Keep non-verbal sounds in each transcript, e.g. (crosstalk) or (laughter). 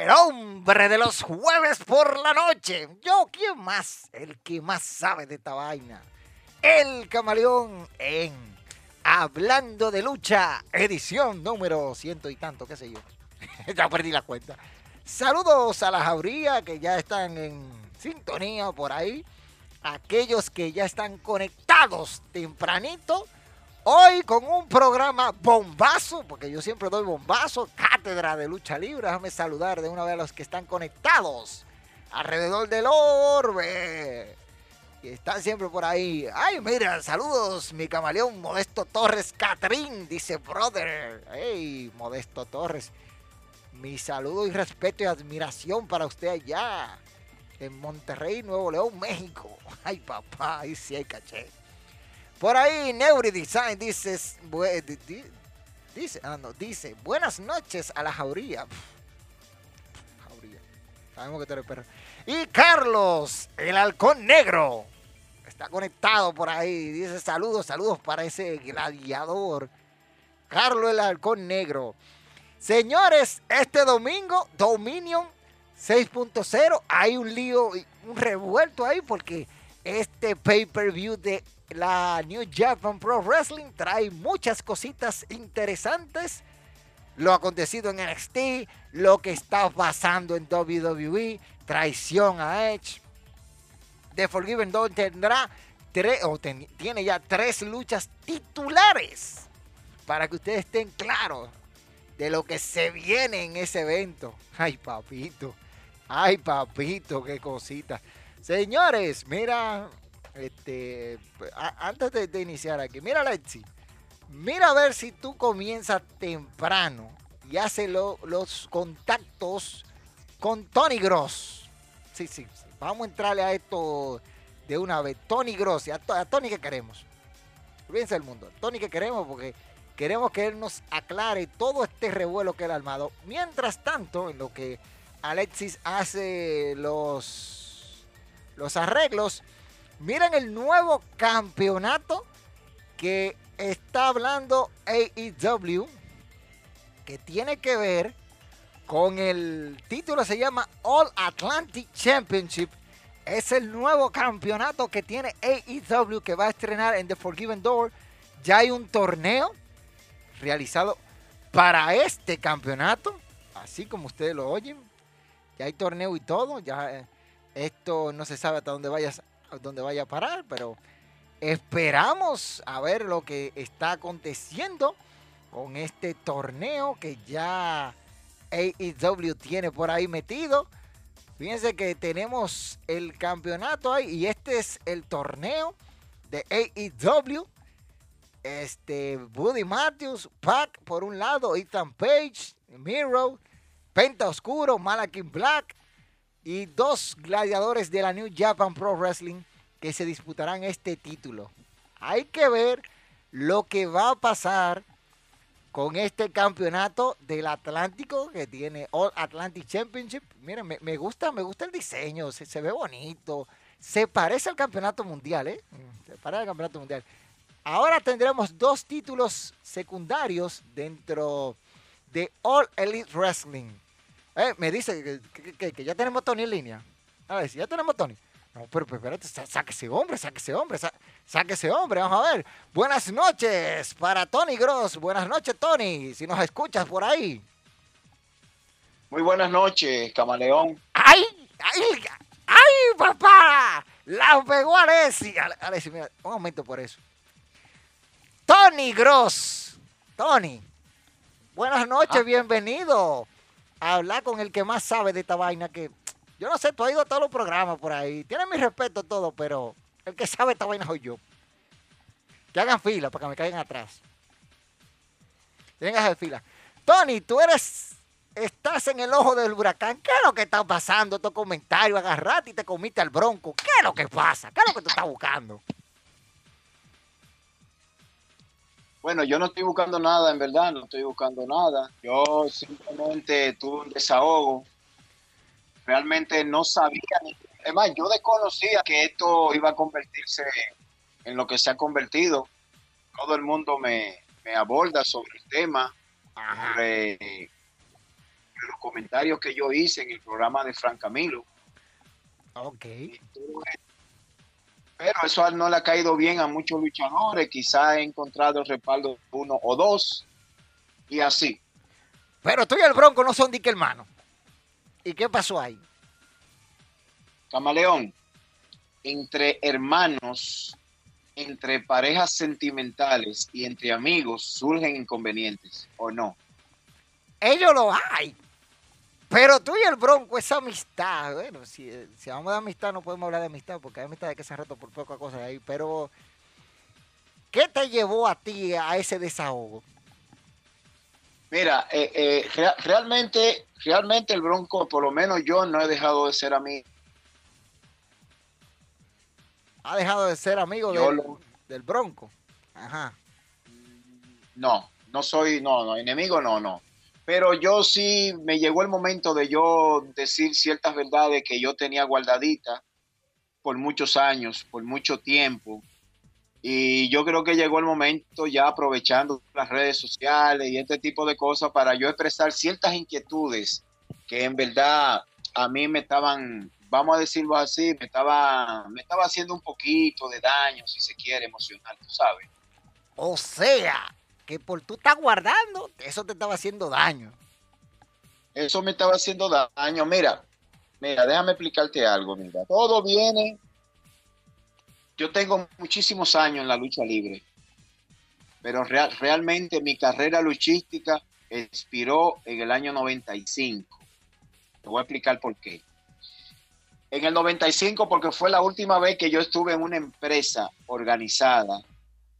De los jueves por la noche. Yo, ¿quién más? El que más sabe de esta vaina. El camaleón en Hablando de Lucha, edición número ciento y tanto, qué sé yo. (laughs) ya perdí la cuenta. Saludos a la jauría que ya están en sintonía por ahí. Aquellos que ya están conectados tempranito Hoy con un programa bombazo, porque yo siempre doy bombazo, cátedra de lucha libre. Déjame saludar de una vez a los que están conectados alrededor del orbe. Y están siempre por ahí. Ay, mira, saludos, mi camaleón Modesto Torres Catrín, dice brother. Hey, Modesto Torres. Mi saludo y respeto y admiración para usted allá en Monterrey, Nuevo León, México. (laughs) Ay, papá, ahí sí hay caché. Por ahí Neuri Design dice, dice, ah, no, dice, buenas noches a la jauría. jauría. Sabemos que tú eres perro. Y Carlos, el halcón negro, está conectado por ahí. Dice saludos, saludos para ese gladiador. Carlos, el halcón negro. Señores, este domingo, Dominion 6.0, hay un lío, un revuelto ahí porque este pay-per-view de la New Japan Pro Wrestling trae muchas cositas interesantes. Lo acontecido en NXT, lo que está pasando en WWE, traición a Edge. The Forgiven Dawn tendrá tres, o tiene ya tres luchas titulares para que ustedes estén claros de lo que se viene en ese evento. Ay, papito. Ay, papito, qué cosita. Señores, mira, este, antes de, iniciar aquí, mira Lexi, mira a ver si tú comienzas temprano y haces los contactos con Tony Gross. Sí, sí, vamos a entrarle a esto de una vez. Tony Gross, a, a Tony que queremos. Olvídense el mundo. Tony que queremos porque queremos que él nos aclare todo este revuelo que él ha armado. Mientras tanto, en lo que Alexis hace los, los arreglos, Miren el nuevo campeonato que está hablando AEW, que tiene que ver con el título, se llama All Atlantic Championship. Es el nuevo campeonato que tiene AEW que va a estrenar en The Forgiven Door. Ya hay un torneo realizado para este campeonato, así como ustedes lo oyen. Ya hay torneo y todo. Ya eh, esto no se sabe hasta dónde vayas donde vaya a parar, pero esperamos a ver lo que está aconteciendo con este torneo que ya AEW tiene por ahí metido. Fíjense que tenemos el campeonato ahí y este es el torneo de AEW. Este, Buddy Matthews, Pac por un lado, Ethan Page, Miro, Penta Oscuro, Malakin Black, y dos gladiadores de la New Japan Pro Wrestling que se disputarán este título. Hay que ver lo que va a pasar con este campeonato del Atlántico que tiene All Atlantic Championship. Miren, me, gusta, me gusta el diseño, se, ve bonito, se parece al campeonato mundial, ¿eh? Se parece al campeonato mundial. Ahora tendremos dos títulos secundarios dentro de All Elite Wrestling. Eh, me dice que, ya tenemos Tony en línea. A ver, si ya tenemos Tony. No, pero, espérate, sáquese hombre, sáquese hombre, sáquese hombre, vamos a ver. Buenas noches para Tony Gross. Buenas noches, Tony, si nos escuchas por ahí. Muy buenas noches, camaleón. ¡Ay! ¡Ay! ¡Ay, papá! La pegó Alessi. Alessi, mira, un momento por eso. Tony Gross. Tony, buenas noches, ah. bienvenido hablar con el que más sabe de esta vaina que yo no sé, tú has ido a todos los programas por ahí. Tiene mi respeto todo, pero el que sabe esta vaina soy yo. Que hagan fila para que me caigan atrás. Tienen que hacer fila. Tony, tú eres. Estás en el ojo del huracán. ¿Qué es lo que está pasando? Estos comentarios, agarrate y te comiste al bronco. ¿Qué es lo que pasa? ¿Qué es lo que tú estás buscando? Bueno, yo no estoy buscando nada, en verdad, no estoy buscando nada. Yo simplemente tuve un desahogo realmente no sabía, además yo desconocía que esto iba a convertirse en lo que se ha convertido. Todo el mundo me, aborda sobre el tema, sobre los comentarios que yo hice en el programa de Fran Camilo. Ok. Pero eso no le ha caído bien a muchos luchadores, quizás he encontrado el respaldo uno o dos, y así. Pero tú y el Bronco no son dique hermano. ¿Y qué pasó ahí? Camaleón, entre hermanos, entre parejas sentimentales y entre amigos surgen inconvenientes, ¿o no? Ellos lo hay. Pero tú y el Bronco, esa amistad, bueno, si, si hablamos de amistad no podemos hablar de amistad, porque hay amistad de que se ha roto por poca cosa ahí, pero ¿qué te llevó a ti a ese desahogo? Mira, eh, eh, realmente, realmente el Bronco, por lo menos yo no he dejado de ser amigo. Ha dejado de ser amigo del, Bronco. Ajá. No, no soy, no, no, enemigo no, no. Pero yo sí me llegó el momento de yo decir ciertas verdades que yo tenía guardaditas por muchos años, por mucho tiempo. Y yo creo que llegó el momento ya aprovechando las redes sociales y este tipo de cosas para yo expresar ciertas inquietudes que en verdad a mí me estaban, vamos a decirlo así, me estaba, me estaba haciendo un poquito de daño, si se quiere, emocional, tú sabes. O sea, que por tú estás guardando, eso te estaba haciendo daño. Eso me estaba haciendo daño. Mira, mira, déjame explicarte algo, mira. Todo viene yo tengo muchísimos años en la lucha libre, pero realmente mi carrera luchística expiró en el año 95. Te voy a explicar por qué. En el 95 porque fue la última vez que yo estuve en una empresa organizada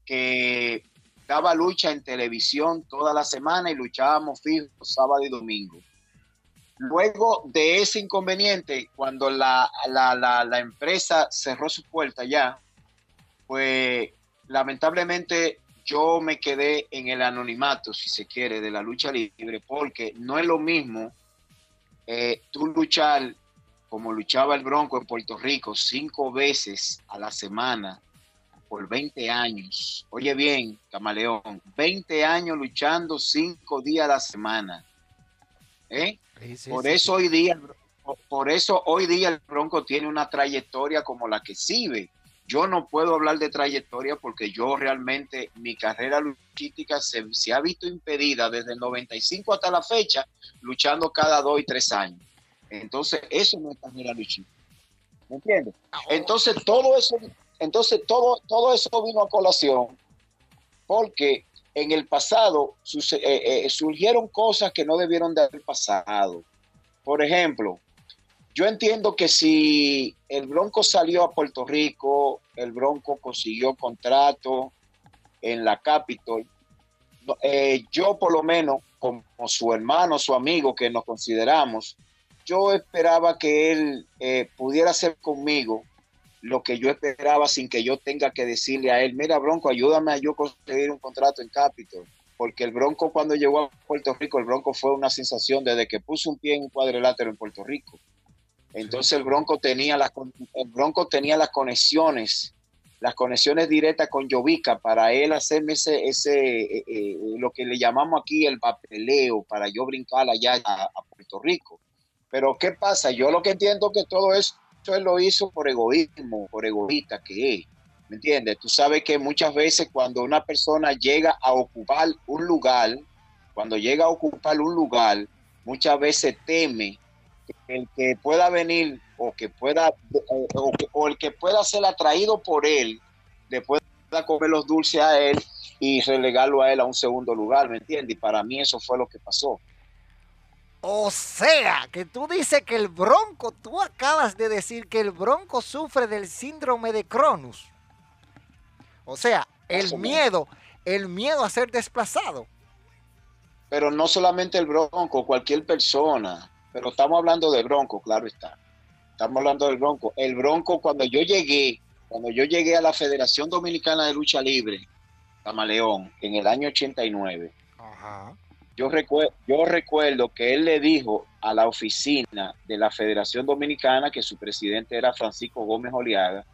que daba lucha en televisión toda la semana y luchábamos fijos sábado y domingo. Luego de ese inconveniente, cuando la, la empresa cerró su puerta ya, pues lamentablemente yo me quedé en el anonimato, si se quiere, de la lucha libre, porque no es lo mismo eh, tú luchar como luchaba el Bronco en Puerto Rico cinco veces a la semana por 20 años. Oye bien, Camaleón, 20 años luchando cinco días a la semana. ¿Eh? por eso hoy día, por eso hoy día el Bronco tiene una trayectoria como la que sirve yo no puedo hablar de trayectoria porque yo realmente mi carrera luchística se, ha visto impedida desde el 95 hasta la fecha, luchando cada dos y tres años. Entonces, eso no es carrera luchística. ¿Me entiendes? Entonces, todo eso, entonces todo, todo eso vino a colación porque en el pasado eh, eh, surgieron cosas que no debieron de haber pasado. Por ejemplo, yo entiendo que si el Bronco salió a Puerto Rico, el Bronco consiguió contrato en la Capitol, eh, yo por lo menos, como su hermano, su amigo que nos consideramos, yo esperaba que él pudiera hacer conmigo lo que yo esperaba sin que yo tenga que decirle a él, mira Bronco, ayúdame a yo conseguir un contrato en Capitol. Porque el Bronco cuando llegó a Puerto Rico, el Bronco fue una sensación desde que puso un pie en un cuadrilátero en Puerto Rico. Entonces el Bronco tenía las el Bronco tenía las conexiones, las conexiones directas con Jovica para él hacerme ese, ese eh, eh, lo que le llamamos aquí el papeleo para yo brincar allá a, Puerto Rico. Pero ¿qué pasa? Yo lo que entiendo que todo eso él lo hizo por egoísmo, por egoísta que es. ¿Me entiendes? Tú sabes que muchas veces cuando una persona llega a ocupar un lugar, cuando llega a ocupar un lugar, muchas veces teme el que pueda venir o que pueda o, o el que pueda ser atraído por él le pueda comer los dulces a él y relegarlo a él a un segundo lugar, ¿me entiendes? Y para mí eso fue lo que pasó. O sea, que tú dices que el bronco, tú acabas de decir que el bronco sufre del síndrome de Cronus. O sea, el miedo, el miedo a ser desplazado. Pero no solamente el Bronco, cualquier persona. Pero estamos hablando del Bronco, claro está. Estamos hablando del Bronco. El Bronco, cuando yo llegué, cuando yo llegué a la Federación Dominicana de Lucha Libre, Camaleón, en el año 89, Ajá. Yo, recue- yo recuerdo que él le dijo a la oficina de la Federación Dominicana, que su presidente era Francisco Gómez Oliaga,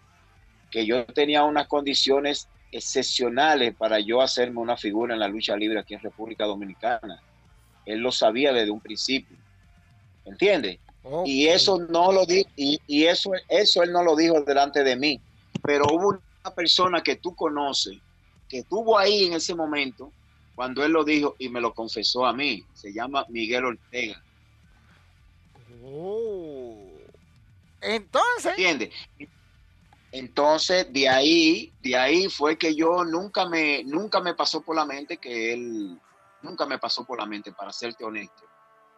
que yo tenía unas condiciones excepcionales para yo hacerme una figura en la lucha libre aquí en República Dominicana. Él lo sabía desde un principio. ¿Entiendes? Y eso no lo di y, y eso, eso él no lo dijo delante de mí. Pero hubo una persona que tú conoces, que estuvo ahí en ese momento, cuando él lo dijo y me lo confesó a mí. Se llama Miguel Ortega. Oh. Entonces, ¿Entiendes? Entonces, de ahí, de ahí fue que yo nunca me, nunca me pasó por la mente que él, nunca me pasó por la mente, para serte honesto,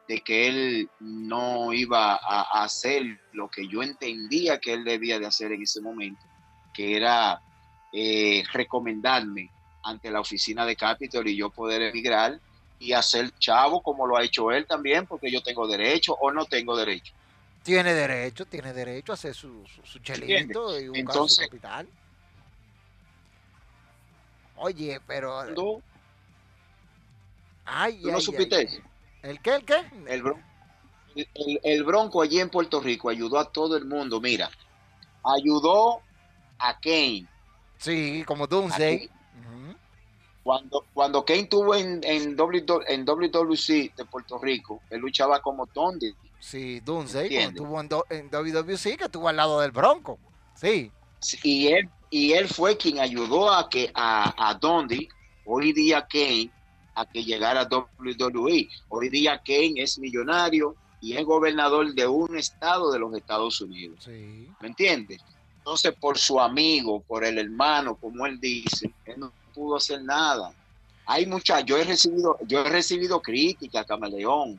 de que él no iba a, a hacer lo que yo entendía que él debía de hacer en ese momento, que era eh, recomendarme ante la oficina de Capitol y yo poder emigrar y hacer chavo como lo ha hecho él también, porque yo tengo derecho o no tengo derecho. tiene derecho, tiene derecho a hacer su, su, su chelito y buscar Entonces- su capital. Oye, pero. ¿Tú, Ay, tú no ay, supiste ay. eso? ¿El qué? ¿El qué? El, Bron- el- el- el Bronco allí en Puerto Rico ayudó a todo el mundo. Mira, ayudó a Kane. Sí, como Doomsday. Cuando, cuando Kane estuvo en, en, W- en WWC de Puerto Rico, él luchaba como Tondy. Sí, Entiendo. estuvo en, en WWC, que estuvo al lado del Bronco. Sí. Y él, y él fue quien ayudó a que a, a Dundee, hoy día Kane, a que llegara a WWE. Hoy día Kane es millonario y es gobernador de un estado de los Estados Unidos. Sí. ¿Me entiendes? Entonces, por su amigo, por el hermano, como él dice, él no pudo hacer nada. Hay muchas, yo he recibido, yo he recibido crítica, Camaleón.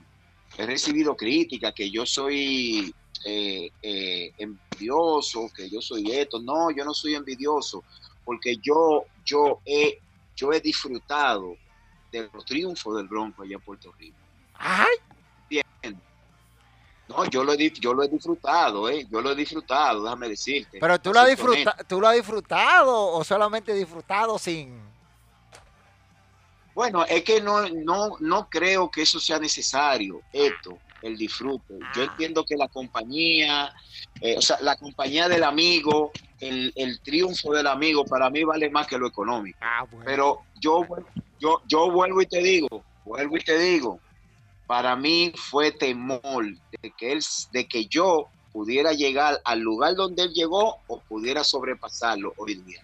He recibido crítica que yo soy eh, eh, envidioso, que yo soy esto. No, yo no soy envidioso, porque yo, yo he, yo he disfrutado de los triunfos del Bronco allá en Puerto Rico. Ay, No, yo lo he, yo lo he disfrutado, ¿eh? Yo lo he disfrutado, déjame decirte. pero tú lo, has disfruta- tú lo has disfrutado o solamente disfrutado sin. Bueno, es que no, no, no creo que eso sea necesario, esto, el disfrute. Yo Ah. entiendo que la compañía, eh, o sea, la compañía del amigo, el, el triunfo del amigo, para mí vale más que lo económico. Ah, bueno. Pero yo, yo, yo vuelvo y te digo, vuelvo y te digo, para mí fue temor de que, él, de que yo pudiera llegar al lugar donde él llegó o pudiera sobrepasarlo hoy día.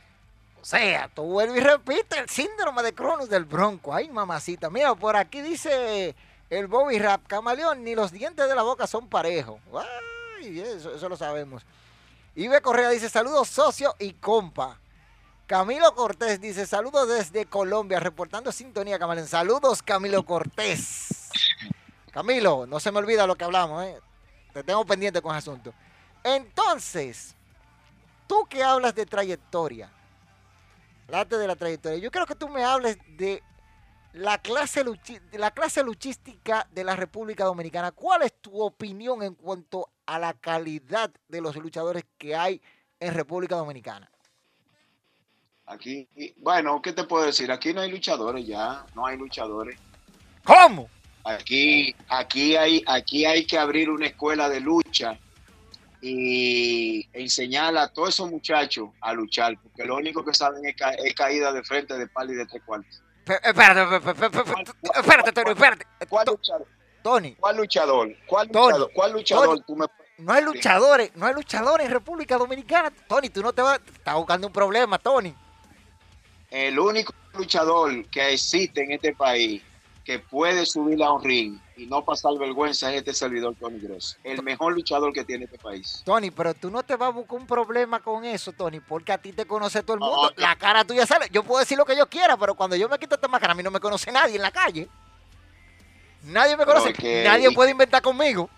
Sea, tú vuelves y repites el síndrome de Cronos del Bronco. Ay, mamacita. Mira, por aquí dice el Bobby Rap, camaleón, ni los dientes de la boca son parejos. Ay, eso, eso lo sabemos. Ibe Correa dice, saludos socio y compa. Camilo Cortés dice, saludos desde Colombia, reportando sintonía, camaleón. Saludos, Camilo Cortés. Camilo, no se me olvida lo que hablamos, ¿eh? Te tengo pendiente con ese asunto. Entonces, tú que hablas de trayectoria, Háblate de la trayectoria. Yo quiero que tú me hables de la clase, luchi- de la clase luchística de la República Dominicana. ¿Cuál es tu opinión en cuanto a la calidad de los luchadores que hay en República Dominicana? Aquí, bueno, ¿qué te puedo decir? Aquí no hay luchadores ya, no hay luchadores. ¿Cómo? Aquí, aquí hay, aquí hay que abrir una escuela de lucha y enseñar a todos esos muchachos a luchar, porque lo único que saben es, ca- es caída de frente, de palo y de tres cuartos. Pe- Espérate, espérate, Tony, espérate. ¿Cuál luchador? Tony, ¿Cuál luchador? ¿Cuál luchador? ¿Cuál luchador Tony. tú me no hay luchadores, no hay luchadores en República Dominicana. Tony, tú no te vas, estás buscando un problema, Tony. El único luchador que existe en este país que puede subir a un ring y no pasar vergüenza es este servidor Tony Gross, el mejor luchador que tiene este país. Tony, pero tú no te vas a buscar un problema con eso, Tony, porque a ti te conoce todo el No, mundo. La cara tuya sale. Yo puedo decir lo que yo quiera, pero cuando yo me quito esta máscara, a mí no me conoce nadie en la calle. Nadie me conoce. que- nadie y- puede inventar conmigo.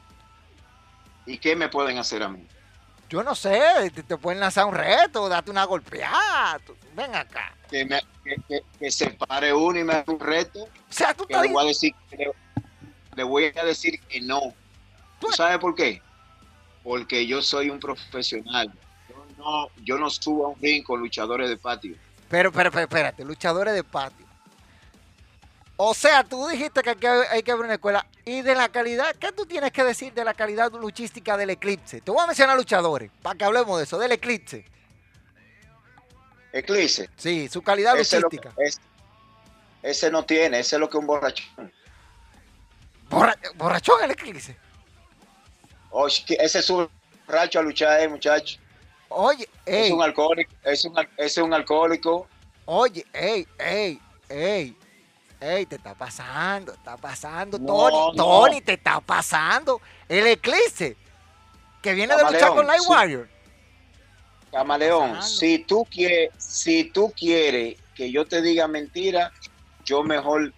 ¿Y qué me pueden hacer a mí? Yo no sé, te, te pueden lanzar un reto, date una golpeada. tú- Ven acá. Que, me, que, que- que se pare uno y me haga un reto, O sea, tú que estás le voy a decir, que le, le voy a decir que no. ¿Tú sabes por qué? Porque yo soy un profesional. Yo no, yo no subo a un ring con luchadores de patio. Pero, pero, pero, espérate, luchadores de patio. O sea, tú dijiste que hay que, hay que abrir una escuela. Y de la calidad, ¿qué tú tienes que decir de la calidad luchística del Eclipse? Te voy a mencionar luchadores, para que hablemos de eso, del Eclipse. Eclipse. Sí, su calidad Ese, lo que- luchística. es- ese no tiene, ese es lo que un borrachón. Borra- borrachón el Eclipse. Oye, ese es un borracho a luchar, eh, muchacho. Oye, Es ey, un alcohólico, es un, es un alcohólico. oye, ey, ey, ey. Ey, te está pasando, está pasando, No, Tony, no. Tony, te está pasando. El Eclipse, que viene de luchar Camaleón, con Light sí. Warrior. Camaleón, si tú quieres, si tú quieres que yo te diga mentira, yo mejor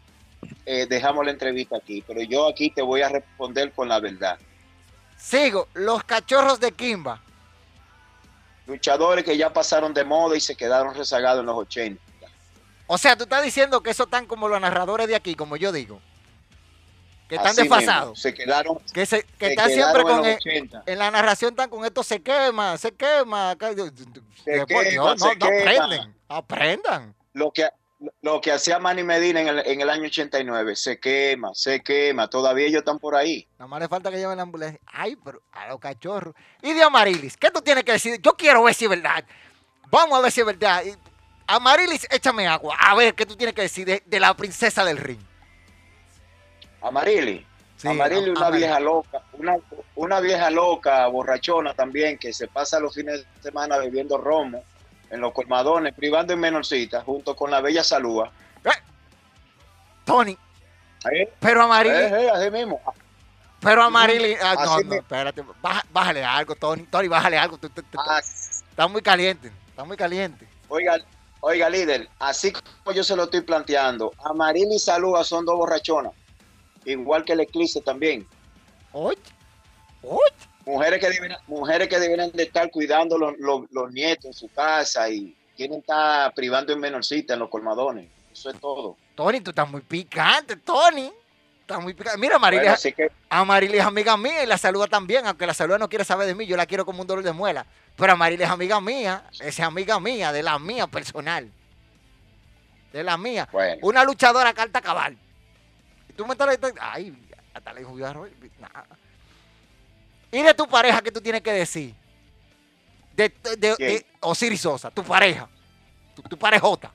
eh, dejamos la entrevista aquí, pero yo aquí te voy a responder con la verdad. Sigo, los cachorros de Kimba. Luchadores que ya pasaron de moda y se quedaron rezagados en los 80. O sea, tú estás diciendo que eso están como los narradores de aquí, como yo digo. Que están Así mismo, desfasados. Se quedaron, Que, se, que se están siempre con... en el- los 80. en la narración están con esto se quema, se quema. Después, no, se no quema. aprenden. Aprendan. Lo que, lo que hacía Manny Medina en el, en el año 89, se quema, se quema, todavía ellos están por ahí. Nada más le falta que lleven la ambulancia. Ay, pero a los cachorros. Y de Amarilis, ¿qué tú tienes que decir? Yo quiero ver si es verdad. Vamos a ver si es verdad. Amarilis, échame agua. A ver, ¿qué tú tienes que decir de, de la princesa del ring? Amarili. Sí, Amarili, Am- una Amarilis. vieja loca, una, una vieja loca, borrachona también, que se pasa los fines de semana bebiendo romo en los colmadones, privando en menorcita, junto con la bella Salúa. Tony, ¿Eh? pero Amarilis, Eh, eh, así mismo. pero Amarilis. ah, no, no, espérate. baja- bájale algo, Tony. Tony, bájale algo. tú- tú- tú- Está muy caliente. Está muy caliente. oiga, oiga, líder, así como yo se lo estoy planteando, Amarili y Salúa son dos borrachonas, igual que el Eclipse también. Oye, oye. Mujeres que deben, mujeres que deben de estar cuidando los, los- los nietos en su casa y quieren estar privando en menorcita en los colmadones. Eso es todo. Tony, tú estás muy picante, Tony. Estás muy picante. Mira, Bueno, así que Amarilis es amiga mía y la saluda también, aunque la saluda no quiere saber de mí, yo la quiero como un dolor de muela. Pero Amarilis es amiga mía, es amiga mía, de la mía personal. De la mía. Bueno. Una luchadora carta cabal. Y tú me estás... Ay, hasta le dijo a nah. Y de tu pareja, ¿qué tú tienes que decir? De, de, de- Osiris Sosa, tu pareja. Tu, tu parejota.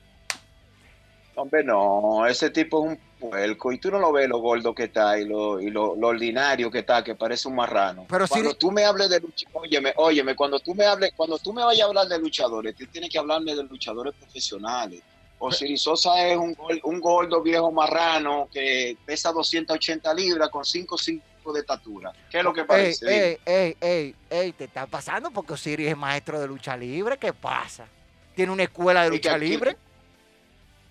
Hombre, no, ese tipo es un puerco y tú no lo ves lo gordo que está y lo, y lo, lo ordinario que está, que parece un marrano. Pero cuando si- tú me hables de luchadores, óyeme, óyeme, cuando tú me hables, cuando tú me vayas a hablar de luchadores, tú tienes que hablarme de luchadores profesionales. Osiris Sosa es un, un gordo viejo marrano que pesa 280 libras con 5 5 de estatura. ¿Qué es lo que parece? Ey, ey, ey, ey, te está pasando porque Osiris es maestro de lucha libre. ¿Qué pasa? Tiene una escuela de lucha aquí- libre.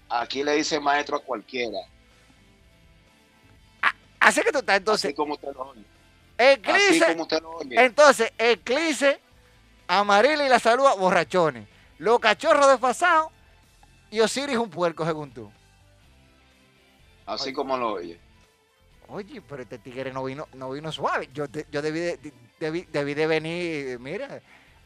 Aquí le dice maestro a cualquiera, Así que tú estás así entonces. como usted lo oye. Así Eclipse. como usted lo oye. Entonces, Eclipse, Amarilla y la salud, borrachones. Los cachorros desfasados y Osiris un puerco, según tú. Así como lo oye. Oye, pero este tigre no vino, no vino suave. Yo, te- yo debí, de, de- debí, debí de venir, mira,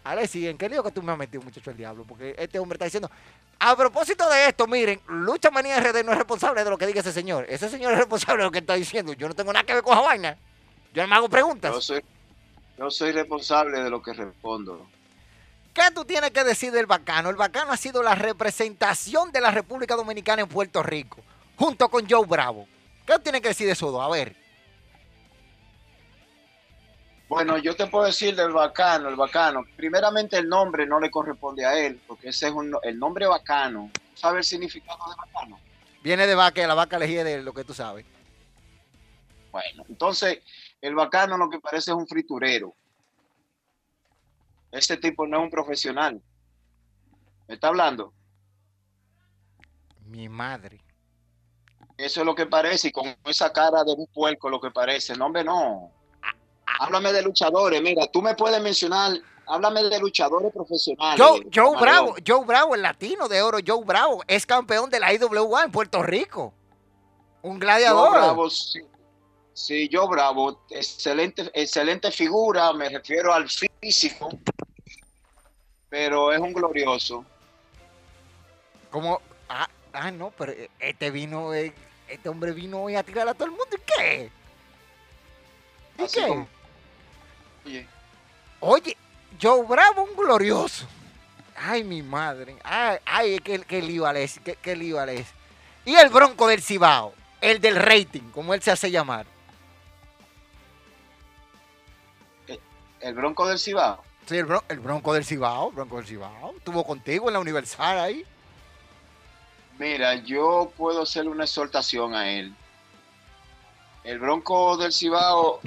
Alexi, ¿en qué lío que tú me has metido, muchacho, el diablo? Porque este hombre está diciendo, a propósito de esto, miren, Lucha Manía RD no es responsable de lo que diga ese señor. Ese señor es responsable de lo que está diciendo. Yo no tengo nada que ver con esa vaina. Yo no me hago preguntas. Yo soy, yo soy responsable de lo que respondo. ¿Qué tú tienes que decir del bacano? El bacano ha sido la representación de la República Dominicana en Puerto Rico, junto con Joe Bravo. ¿Qué tú tienes que decir de eso dos? A ver. Bueno, yo te puedo decir del bacano, el bacano. Primeramente el nombre no le corresponde a él, porque ese es un, el nombre bacano. ¿Sabe el significado de bacano? Viene de vaca, la vaca elegida de lo que tú sabes. Bueno, entonces el bacano lo que parece es un friturero. Ese tipo no es un profesional. ¿Me está hablando? Mi madre. Eso es lo que parece, y con esa cara de un puerco lo que parece. No, hombre, no. Háblame de luchadores. Mira, tú me puedes mencionar, háblame de luchadores profesionales. Joe, Joe. Bravo, Joe Bravo, el latino de oro, Joe Bravo, es campeón de la IWA en Puerto Rico. Un Joe gladiador. Bravo, sí. Sí, yo Bravo, excelente, excelente figura, me refiero al físico, pero es un glorioso. Como, ah, ah, no, pero este vino, eh, este hombre vino hoy a tirar a todo el mundo. ¿Y qué? ¿Y Así qué? como- Oye, Oye, Joe Bravo, un glorioso. Ay, mi madre. Ay, ay qué, qué lío es, qué, qué lío es. Y el bronco del Cibao, el del rating, como él se hace llamar. el Bronco del Cibao. Sí, el, bron- el bronco del Cibao, bronco del Cibao. Estuvo contigo en la Universal ahí. Mira, yo puedo hacerle una exhortación a él. El Bronco del Cibao,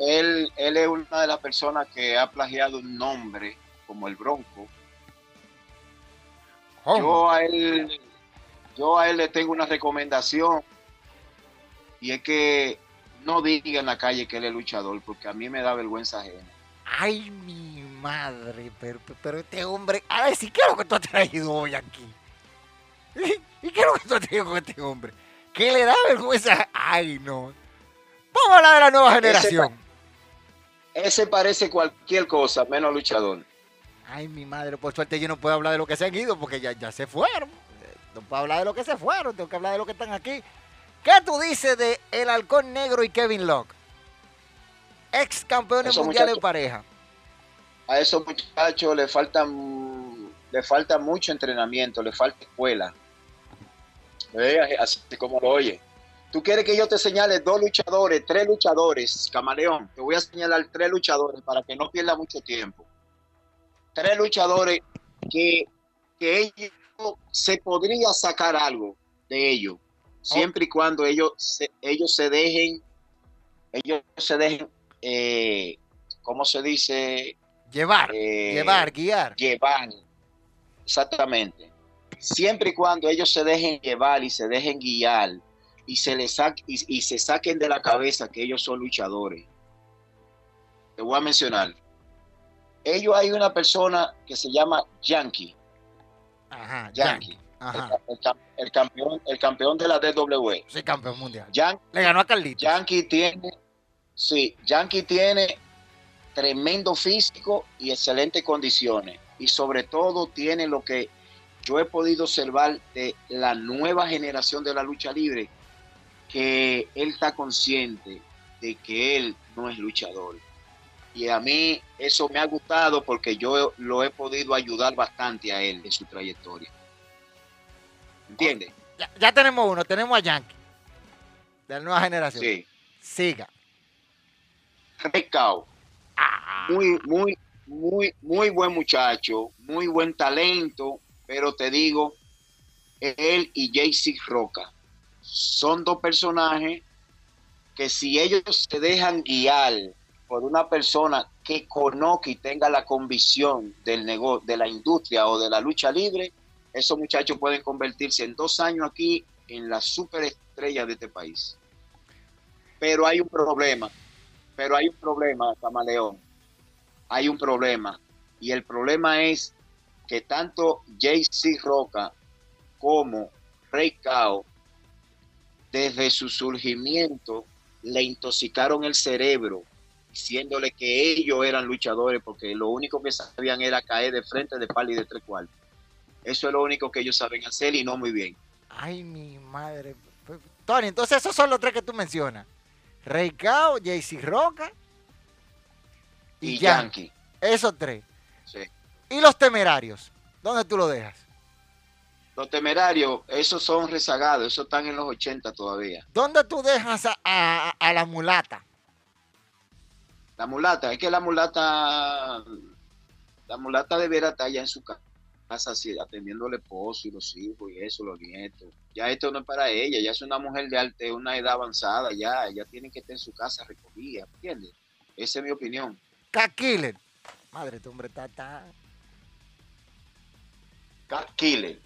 él, él es una de las personas que ha plagiado un nombre como el Bronco. Yo a él, yo a él le tengo una recomendación y es que no diga en la calle que él es luchador, porque a mí me da vergüenza ajena. Ay, mi madre, pero, pero este hombre. Ay, sí, ¿qué es lo que tú has traído hoy aquí? (laughs) ¿Y qué es lo que tú has traído con este hombre? ¿Qué le da vergüenza? Ay, no. Vamos a hablar de la nueva generación. Ese parece cualquier cosa, menos luchador. Ay, mi madre, por suerte yo no puedo hablar de lo que se han ido porque ya, ya se fueron. Eh, No puedo hablar de lo que se fueron, tengo que hablar de lo que están aquí. ¿Qué tú dices de El Halcón Negro y Kevin Locke? Ex campeones Esos mundiales en pareja. A esos muchachos le faltan, le falta mucho entrenamiento, le falta escuela. Eh, Así como lo oye. Tú quieres que yo te señale dos luchadores, tres luchadores, camaleón. Te voy a señalar tres luchadores para que no pierda mucho tiempo. Tres luchadores que, que ellos se podría sacar algo de ellos, siempre y cuando ellos se, ellos se dejen, ellos se dejen, eh, ¿cómo se dice? Llevar, Eh, llevar, guiar. llevar. Exactamente. Siempre y cuando ellos se dejen llevar y se dejen guiar y se les sa- y, y se saquen de la cabeza que ellos son luchadores. Te voy a mencionar. Ellos hay una persona que se llama Yankee. Ajá, Yankee. Yankee. Ajá. El, el cam- el campeón, el campeón de la DWE. Soy campeón mundial. Yan- Le ganó a Carlitos. Yankee tiene, sí, Yankee tiene tremendo físico y excelentes condiciones. Y sobre todo tiene lo que yo he podido observar de la nueva generación de la lucha libre, que él está consciente de que él no es luchador. Y a mí eso me ha gustado porque yo lo he podido ayudar bastante a él en su trayectoria. ¿Entiendes? Ya, ya tenemos uno, tenemos a Yankee. De la nueva generación. Sí. Siga. Recao. Ah, muy, muy, muy, muy buen muchacho, muy buen talento, pero te digo, él y JC Roca son dos personajes que si ellos se dejan guiar por una persona que conozca y tenga la convicción del negocio, de la industria o de la lucha libre, esos muchachos pueden convertirse en dos años aquí en las superestrellas de este país. Pero hay un problema, pero hay un problema, Camaleón hay un problema. Y el problema es que tanto JC Roca como Rey Cao, desde su surgimiento, le intoxicaron el cerebro, diciéndole que ellos eran luchadores, porque lo único que sabían era caer de frente, de palo y de tres cuartos. Eso es lo único que ellos saben hacer y no muy bien. Ay, mi madre. Tony, entonces esos son los tres que tú mencionas. Rey Cao, JC Roca y, Y, Yankee. Yankee. Esos tres. ¿Y los temerarios? ¿Dónde tú lo dejas? Los temerarios, esos son rezagados, esos están en los 80 todavía. ¿Dónde tú dejas a, a- a la mulata? La mulata, es que la mulata, la mulata debiera estar ya en su casa. así, atendiendo al esposo y los hijos y eso, los nietos. Ya esto no es para ella, ya es una mujer de alta, una edad avanzada, ya, ella tiene que estar en su casa recogida, ¿entiendes? Esa es mi opinión. Cat Killer. Madre, tu hombre está, está- Cat Killer.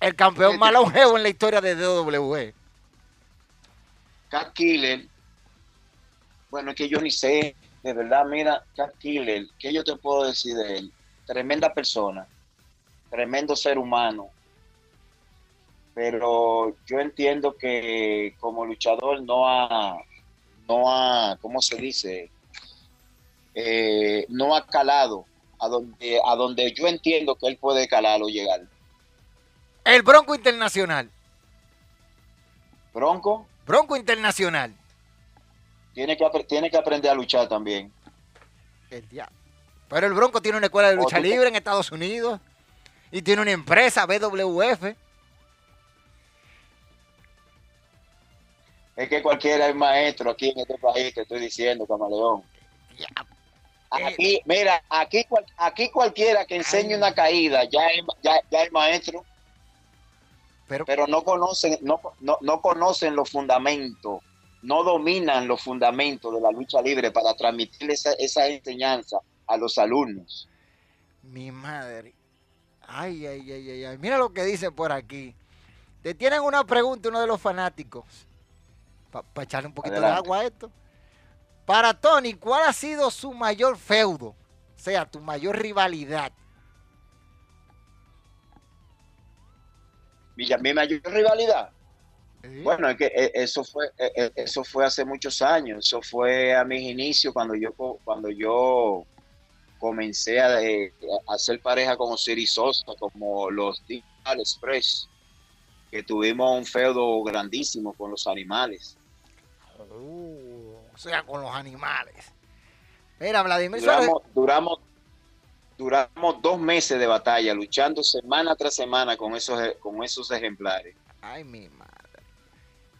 El campeón más longevo en la historia de WWE. Cat Killer. Bueno, es que yo ni sé, de verdad, mira, Cat Killer, ¿qué yo te puedo decir de él? Tremenda persona, tremendo ser humano. Pero yo entiendo que como luchador no ha, no ha, ¿cómo se dice? Eh, no ha calado a donde, a donde yo entiendo que él puede calar o llegar. El Bronco Internacional. Bronco Bronco Internacional. tiene que, tiene que aprender a luchar también. El diablo. Pero el Bronco tiene una escuela de lucha libre en Estados Unidos. Y tiene una empresa, BWF. Es que cualquiera es maestro aquí en este país, te estoy diciendo, camaleón. Diablo. Aquí, mira, aquí, aquí cualquiera que enseñe Ay. una caída ya es, ya, ya es maestro, Pero, pero no conocen, no, no, no conocen los fundamentos, no dominan los fundamentos de la lucha libre para transmitir esa, esa enseñanza a los alumnos. mi madre. Ay, ay, ay, ay, ay. Mira lo que dicen por aquí. Te tienen una pregunta uno de los fanáticos. Para echarle un poquito de agua a esto. Para Tony, ¿cuál ha sido su mayor feudo? O sea, tu mayor rivalidad. Mi, mi mayor rivalidad. ¿Sí? Bueno, es que eh, eso fue, eh, eh, eso fue hace muchos años. Eso fue a mis inicios cuando yo, cuando yo comencé a, a hacer pareja con Osiris Sosa, como los Digital Express, que tuvimos un feudo grandísimo con los animales. Uh, o sea, con los animales. Mira, Vladimir Suárez. Duramos, duramos, dos meses de batalla, luchando semana tras semana con esos, con esos ejemplares. Ay, mi madre.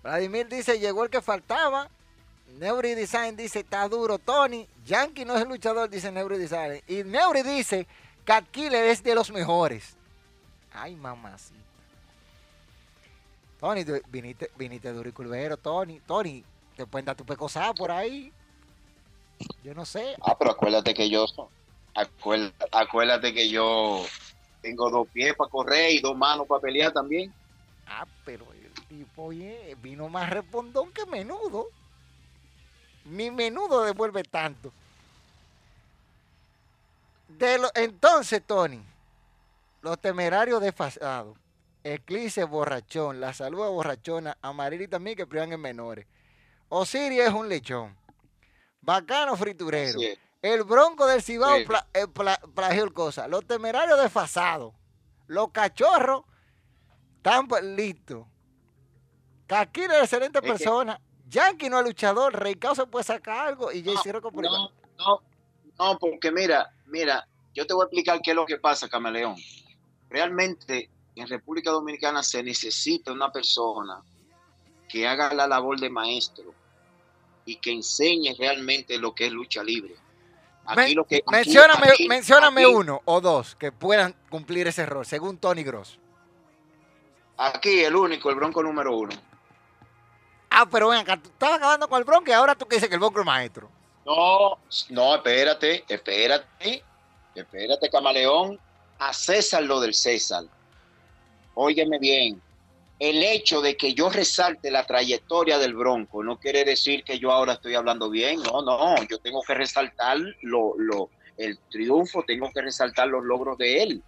Vladimir dice, llegó el que faltaba. Neuri Design dice, está duro, Tony. Yankee no es el luchador, dice Neuri Design. Y Neuri dice, Cat Killer es de los mejores. Ay, mamacita. Tony, viniste, viniste duro y curvero, Tony. Tony, te pueden dar tu pecosada por ahí. Yo no sé. Ah, pero acuérdate que yo, acuérdate, acuérdate que yo tengo dos pies para correr y dos manos para pelear también. Ah, pero el tipo oye, vino más respondón que menudo. Mi menudo devuelve tanto. De lo- entonces, Tony, los temerarios desfasados, Eclipse borrachón, la salud borrachona, Amarili también que privan en menores. Osiris es un lechón. Bacano friturero. El bronco del Cibao Sí. pla- eh, pla- plagió el cosa. Los temerarios desfasados. Los cachorros están pues, listos. Caquina es excelente Es que- persona. Yankee no es luchador. Rey Cao se puede sacar algo. Y Jay No, No, no, no, porque mira, mira, yo te voy a explicar qué es lo que pasa, Camaleón. Realmente en República Dominicana se necesita una persona que haga la labor de maestro y que enseñe realmente lo que es lucha libre. Aquí Men- lo que aquí- mencióname aquí- mencióname uno o dos que puedan cumplir ese rol, según Tony Gross. Aquí el único, el bronco número uno. Ah, pero ven acá, tú estabas acabando con el bronco y ahora tú que dices que el bronco es maestro. No, no, espérate, espérate, espérate, camaleón. A César lo del César. Óyeme bien. El hecho de que yo resalte la trayectoria del Bronco no quiere decir que yo ahora estoy hablando bien. No, no, yo tengo que resaltar lo, lo, el triunfo, tengo que resaltar los logros de él.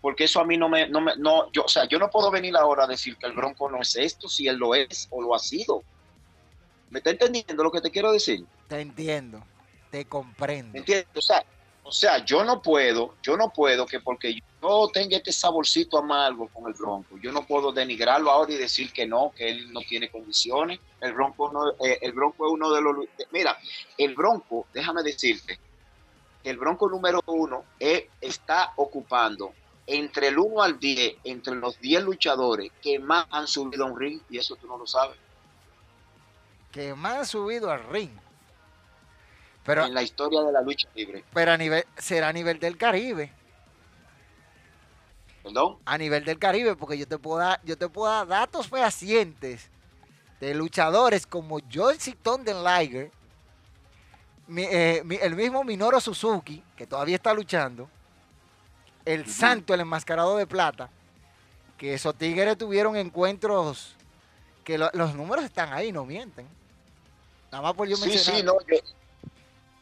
Porque eso a mí no me, no me, no, yo, o sea, yo no puedo venir ahora a decir que el Bronco no es esto, si él lo es o lo ha sido. ¿Me está entendiendo lo que te quiero decir? Te entiendo, te comprendo. ¿Me entiendes? O sea, o sea, yo no puedo, yo no puedo que porque yo tenga este saborcito amargo con el Bronco, yo no puedo denigrarlo ahora y decir que no, que él no tiene condiciones. El Bronco, no, eh, el Bronco es uno de los... Mira, el Bronco, déjame decirte, el Bronco número uno está ocupando entre el 1 al 10, entre los 10 luchadores que más han subido a un ring, y eso tú no lo sabes, Que más han subido al ring. Pero, en la historia de la lucha libre. pero a nivel, será a nivel del Caribe. ¿Perdón? A nivel del Caribe, porque yo te puedo dar, yo te puedo dar datos fehacientes de luchadores como John Liger, eh, el mismo Minoru Suzuki, que todavía está luchando, el Santo, el enmascarado de plata, que esos tigres tuvieron encuentros que los números están ahí, no mienten. Nada más por yo sí, Sí, no, yo,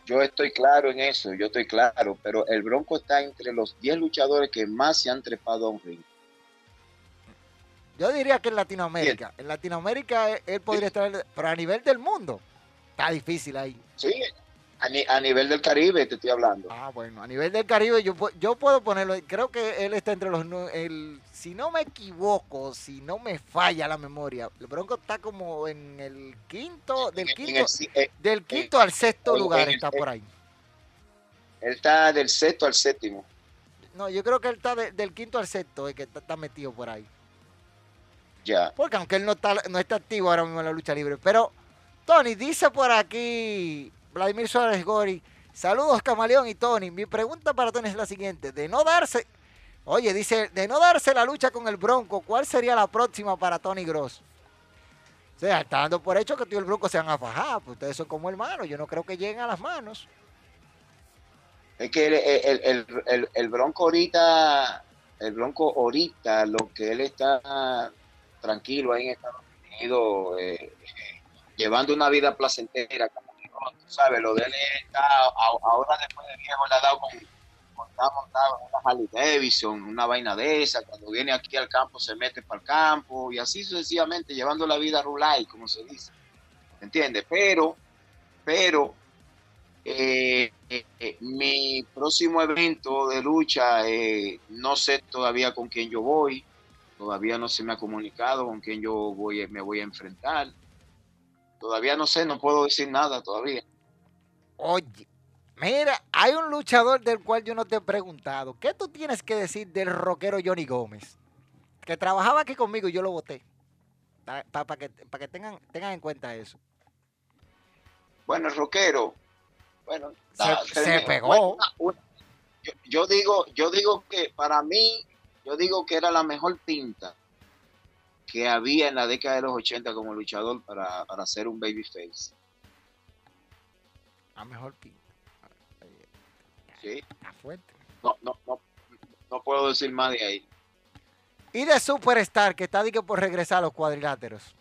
yo, estoy claro en eso, yo estoy claro, pero el Bronco está entre los 10 luchadores que más se han trepado a un ring. Yo diría que en Latinoamérica. En Latinoamérica él podría estar, pero a nivel del mundo está difícil ahí. Sí, a, nivel del Caribe te estoy hablando. Ah, bueno, a nivel del Caribe yo, yo puedo ponerlo, creo que él está entre los, el, si no me equivoco, si no me falla la memoria, el Bronco está como en el quinto, del quinto, eh, del quinto al sexto lugar está por ahí. Él está del sexto al séptimo. No, yo creo que él está del quinto al sexto, es que está, metido por ahí. Ya. Porque aunque él no está, no está activo ahora mismo en la lucha libre. Pero, Tony, dice por aquí Vladimir Suárez Gori. Saludos, Camaleón y Tony. Mi pregunta para Tony es la siguiente. De no darse, oye, dice, de no darse la lucha con el Bronco, ¿cuál sería la próxima para Tony Gross? O sea, está dando por hecho que tú y el Bronco se van a fajar. Pues ustedes son como hermanos. Yo no creo que lleguen a las manos. Es que el, Bronco ahorita, el Bronco ahorita, lo que él está tranquilo ahí en Estados Unidos, eh, llevando una vida placentera, ¿sabes? Lo de él está, ahora después de viejo le ha dado con, montado en una Harley Davidson, una vaina de esa, cuando viene aquí al campo se mete para el campo y así sucesivamente, llevando la vida rulay, como se dice, ¿entiendes? Pero, pero, eh, eh, mi próximo evento de lucha, eh, no sé todavía con quién yo voy, todavía no se me ha comunicado con quién yo voy, me voy a enfrentar Todavía no sé, no puedo decir nada todavía. Oye, mira, hay un luchador del cual yo no te he preguntado. ¿Qué tú tienes que decir del rockero Johnny Gómez? Que trabajaba aquí conmigo y yo lo voté. Para que, que tengan, tengan en cuenta eso. Bueno, el rockero, bueno, se, pegó. yo, digo, yo digo que para mí, yo digo que era la mejor pinta que había en la década de los 80 como luchador para, para ser un babyface. A mejor pinta. Sí. fuerte. No, no, no, no puedo decir más de ahí. Y de Superstar, que está que por regresar a los cuadriláteros.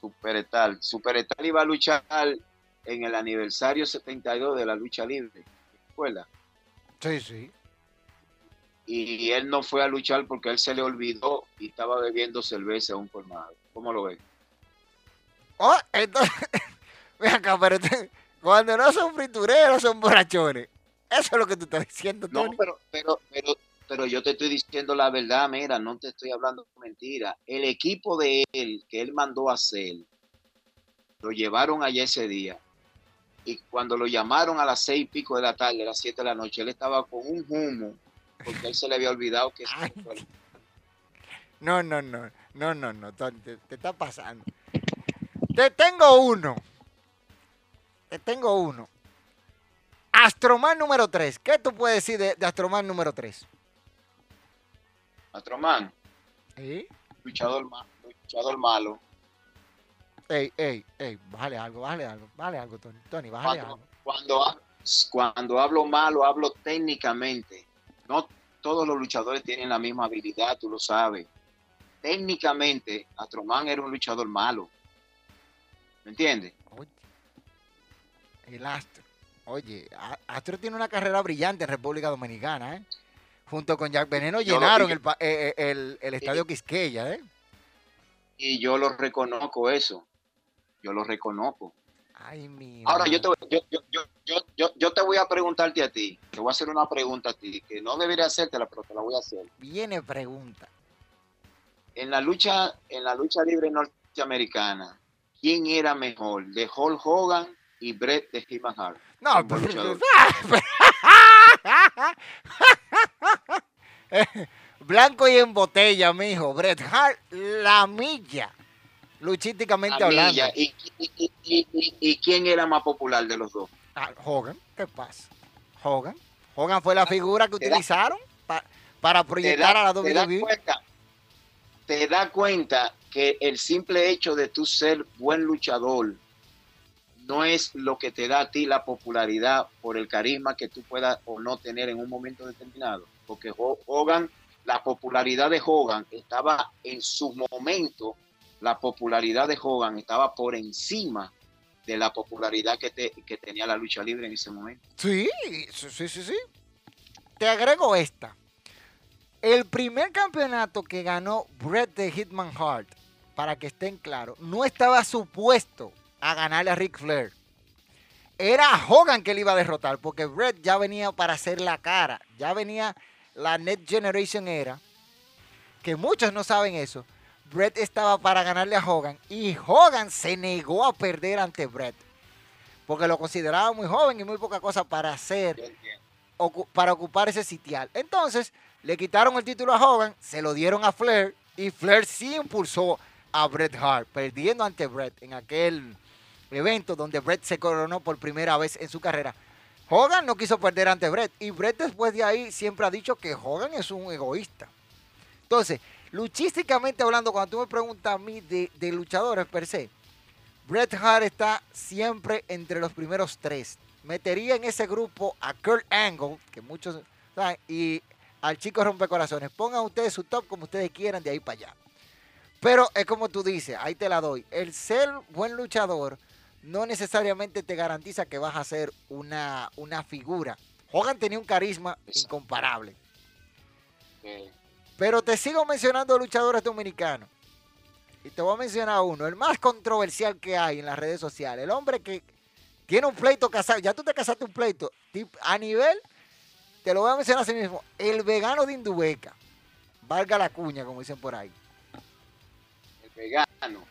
Superstar. Superstar iba a luchar en el aniversario 72 de la lucha libre. ¿Escuela? Sí, sí y él no fue a luchar porque él se le olvidó y estaba bebiendo cerveza a un colmado. ¿Cómo lo ves? Oh, entonces, (laughs) acá, pero cuando no son fritureros, son borrachones. Eso es lo que tú estás diciendo, Tony. No, pero, pero, pero, pero yo te estoy diciendo la verdad, mira, no te estoy hablando mentira. El equipo de él, que él mandó a hacer, lo llevaron allá ese día. Y cuando lo llamaron a las seis y pico de la tarde, a las siete de la noche, él estaba con un humo porque él se le había olvidado que... No, no, no, no, no, no, te, está pasando. Te tengo uno. Te tengo uno. Astroman número 3. ¿Qué tú puedes decir de, Astroman número 3? Astroman. ¿Sí? Luchador, luchador malo. Ey, ey, ey, bájale algo, bájale algo, bájale algo, Tony. Tony, bájale cuando, algo. Cuando, cuando hablo malo, hablo técnicamente. No todos los luchadores tienen la misma habilidad, tú lo sabes. Técnicamente, Astroman era un luchador malo. ¿Me entiendes? Oye, el Astro. Oye, Astro tiene una carrera brillante en República Dominicana, ¿eh? Junto con Jack Veneno llenaron eh, eh, el, el, estadio Quisqueya, ¿eh? Y yo lo reconozco eso. Yo lo reconozco. Ay, mi Ahora yo te, yo, te voy a preguntarte a ti. Te voy a hacer una pregunta a ti, que no debería hacértela, pero te la voy a hacer. Viene pregunta. En la lucha, en la lucha libre norteamericana, ¿quién era mejor? ¿De Hulk Hogan y Brett de He Hart? No, pero, (laughs) Blanco y en botella, mijo. Bret Hart, la milla luchísticamente hablando. ¿Y, quién era más popular de los dos? Ah, Hogan, ¿qué pasa? Hogan. Hogan fue la figura que da- utilizaron pa- para proyectar da- a la te das WWE. cuenta, te das cuenta que el simple hecho de tú ser buen luchador no es lo que te da a ti la popularidad por el carisma que tú puedas o no tener en un momento determinado. Porque Ho- Hogan, la popularidad de Hogan estaba en su momento, la popularidad de Hogan estaba por encima de la popularidad que, te- que tenía la lucha libre en ese momento. Sí, sí, sí, sí. Te agrego esta. El primer campeonato que ganó Bret de Hitman Hart, para que estén claros, no estaba supuesto a ganarle a Ric Flair. Era Hogan que le iba a derrotar, porque Bret ya venía para hacer la cara. Ya venía la Net Generation era, que muchos no saben eso. Bret estaba para ganarle a Hogan y Hogan se negó a perder ante Bret. Porque lo consideraba muy joven y muy poca cosa para hacer ocu- para ocupar ese sitial. Entonces, le quitaron el título a Hogan, se lo dieron a Flair y Flair sí impulsó a Bret Hart, perdiendo ante Bret en aquel evento donde Bret se coronó por primera vez en su carrera. Hogan no quiso perder ante Bret y Bret después de ahí siempre ha dicho que Hogan es un egoísta. Entonces, luchísticamente hablando, cuando tú me preguntas a mí de, de luchadores per se, Bret Hart está siempre entre los primeros tres. Metería en ese grupo a Kurt Angle, que muchos saben, y al chico rompecorazones. Pongan ustedes su top como ustedes quieran de ahí para allá. Pero es como tú dices, ahí te la doy. El ser buen luchador no necesariamente te garantiza que vas a ser una, una figura. Hogan tenía un carisma Exacto. incomparable. Eh, Pero te sigo mencionando luchadores dominicanos. Y te voy a mencionar uno, el más controversial que hay en las redes sociales. El hombre que tiene un pleito casado. Ya tú te casaste un pleito. A nivel, te lo voy a mencionar así mismo. El vegano de Indubeca. Valga la cuña, como dicen por ahí. el vegano.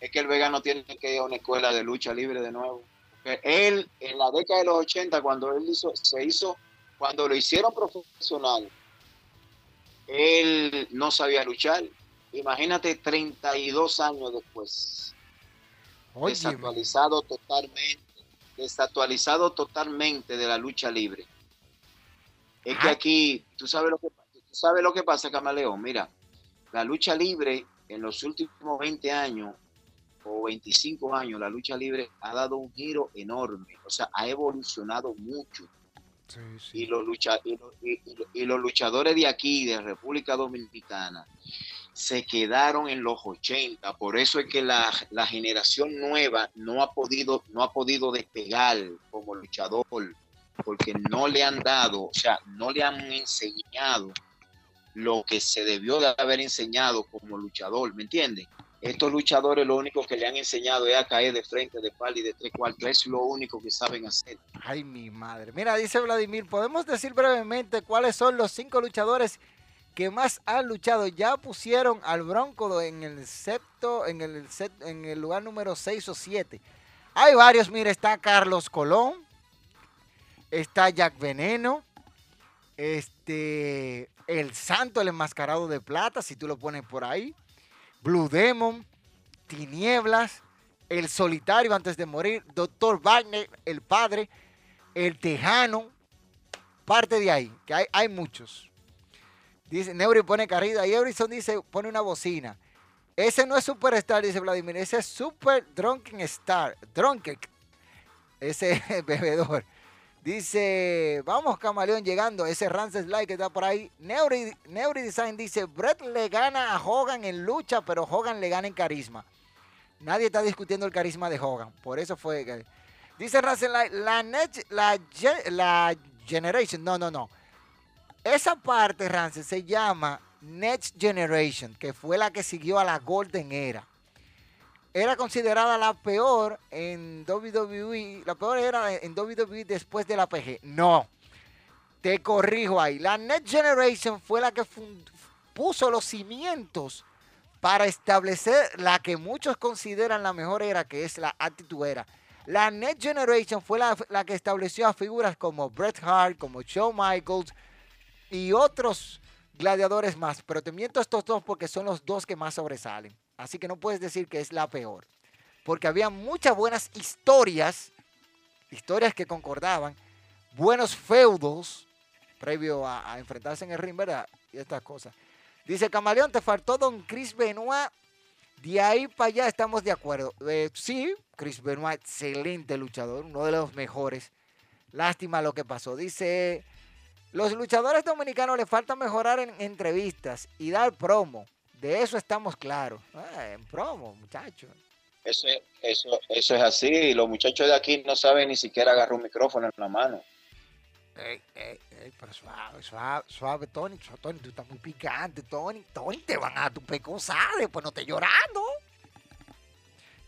es que el vegano tiene que ir a una escuela de lucha libre de nuevo. Porque él, en la década de los 80, cuando él hizo, se hizo, cuando lo hicieron profesional, él no sabía luchar. Imagínate 32 años después, Oye, desactualizado totalmente, desactualizado totalmente de la lucha libre. Es que Ah. aquí, tú sabes lo que, tú sabes lo que pasa, Camaleón. Mira, la lucha libre en los últimos 20 años o 25 años, la lucha libre ha dado un giro enorme. O sea, ha evolucionado mucho. Y, los luchadores de aquí, de República Dominicana, se quedaron en los 80. Por eso es que la, la generación nueva no ha, podido, no ha podido despegar como luchador, porque no le han dado, o sea, no le han enseñado lo que se debió de haber enseñado como luchador, ¿me entiendes? Estos luchadores lo único que le han enseñado es a caer de frente, de espalda y de tres cuartos. Es lo único que saben hacer. Ay, mi madre. Mira, dice Vladimir, ¿podemos decir brevemente cuáles son los cinco luchadores que más han luchado? Ya pusieron al Bronco en el septo, en el, set- en el lugar número 6 o 7. Hay varios, mira, está Carlos Colón, está Jack Veneno, este, el Santo, el enmascarado de plata, si tú lo pones por ahí, Blue Demon, Tinieblas, el solitario antes de morir, Doctor Wagner, el padre, el tejano, parte de ahí, que hay, hay muchos. Dice, Neuri pone carrida y Eurison dice, pone una bocina. Ese no es Superstar, dice Vladimir, ese es Super Drunken Star, Drunken, ese (laughs) bebedor. Dice, vamos Camaleón llegando, ese Rances Like que está por ahí. Neuri, Neuri Design dice, Brett le gana a Hogan en lucha, pero Hogan le gana en carisma. Nadie está discutiendo el carisma de Hogan. Por eso fue. Dice Russell, la, la, Net- la, la Generation. No, no, no. Esa parte, Rancel, se llama Next Generation, que fue la que siguió a la Golden Era. Era considerada la peor en WWE. La peor era en WWE después de la PG. No. Te corrijo ahí. La Next Generation fue la que puso los cimientos para establecer la que muchos consideran la mejor era, que es la Attitude Era. La Next Generation fue la, la que estableció a figuras como Bret Hart, como Shawn Michaels y otros gladiadores más. Pero te miento estos dos porque son los dos que más sobresalen. Así que no puedes decir que es la peor. Porque había muchas buenas historias, historias que concordaban, buenos feudos previo a, enfrentarse en el ring, ¿verdad? Y estas cosas. Dice Camaleón, te faltó Don Chris Benoit. De ahí para allá estamos de acuerdo. Eh, sí, Chris Benoit, excelente luchador, uno de los mejores. Lástima lo que pasó. Dice, los luchadores dominicanos le falta mejorar en entrevistas y dar promo. De eso estamos claros. Ah, en promo, muchachos. Eso es, eso, eso es así. Los muchachos de aquí no saben ni siquiera agarrar un micrófono en la mano. Ey, ey, ey, pero suave, suave, suave, Tony. Tony, tú estás muy picante, Tony. Tony, te van a tu pecosar, después no te llorando.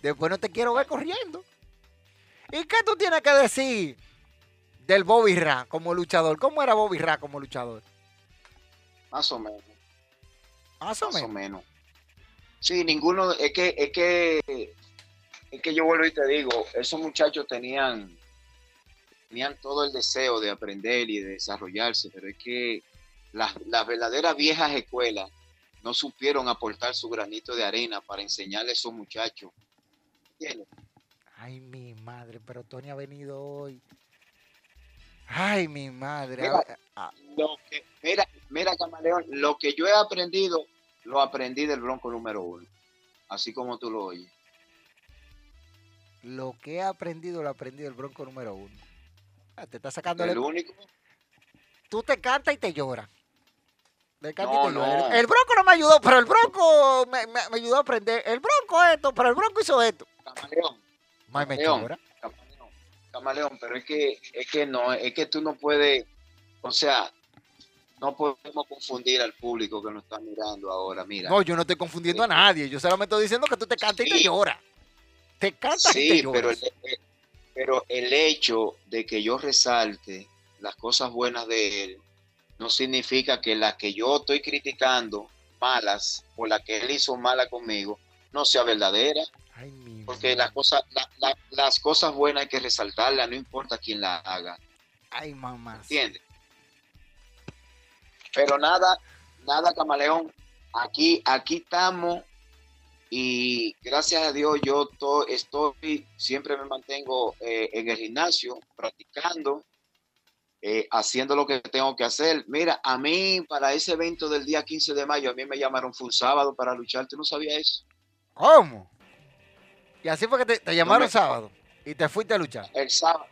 Después no te quiero ver corriendo. ¿Y qué tú tienes que decir del Bobby Ra como luchador? ¿Cómo era Bobby Ra como luchador? Más o menos. Más o Más o menos. menos. Sí, ninguno, es que, es que, es que yo vuelvo y te digo, esos muchachos tenían, tenían todo el deseo de aprender y de desarrollarse, pero es que las, las verdaderas viejas escuelas no supieron aportar su granito de arena para enseñarle a esos muchachos. ¿Entiendes? Ay, mi madre, pero Tony ha venido hoy. Ay, mi madre. Mira. Lo que, mira, mira, camaleón, lo que yo he aprendido, lo aprendí del bronco número uno, así como tú lo oyes. lo que he aprendido, lo aprendí del Bronco número uno. Ah, te está sacando el El único, tú te cantas y te lloras. Te canta y No, te llora. no. El, Bronco no me ayudó, pero el Bronco me, me- me ayudó a aprender. El Bronco esto, pero el Bronco hizo esto. camaleón, Camaleón. Camaleón, pero es que, es que no, es que tú no puedes, o sea, no podemos confundir al público que nos está mirando ahora, mira. No, yo no estoy confundiendo a nadie. Yo solamente estoy diciendo que tú te cantas y te lloras. Te cantas y te pero lloras. el, el- pero el hecho de que yo resalte las cosas buenas de él no significa que las que yo estoy criticando malas o la que él hizo mala conmigo no sea verdadera. Ay, mi Porque las cosas, la- la- las cosas buenas hay que resaltarlas, no importa quién la haga, Ay, mamá. ¿entiendes? Pero nada, nada, camaleón. Aquí, aquí estamos y gracias a Dios yo to- estoy, siempre me mantengo eh, en el gimnasio, practicando, eh, haciendo lo que tengo que hacer. Mira, a mí para ese evento del día 15 de mayo, a mí me llamaron, fue un sábado para luchar, ¿tú no sabías eso? ¿Cómo? Y así fue que te, te llamaron me- sábado y te fuiste a luchar. El sábado,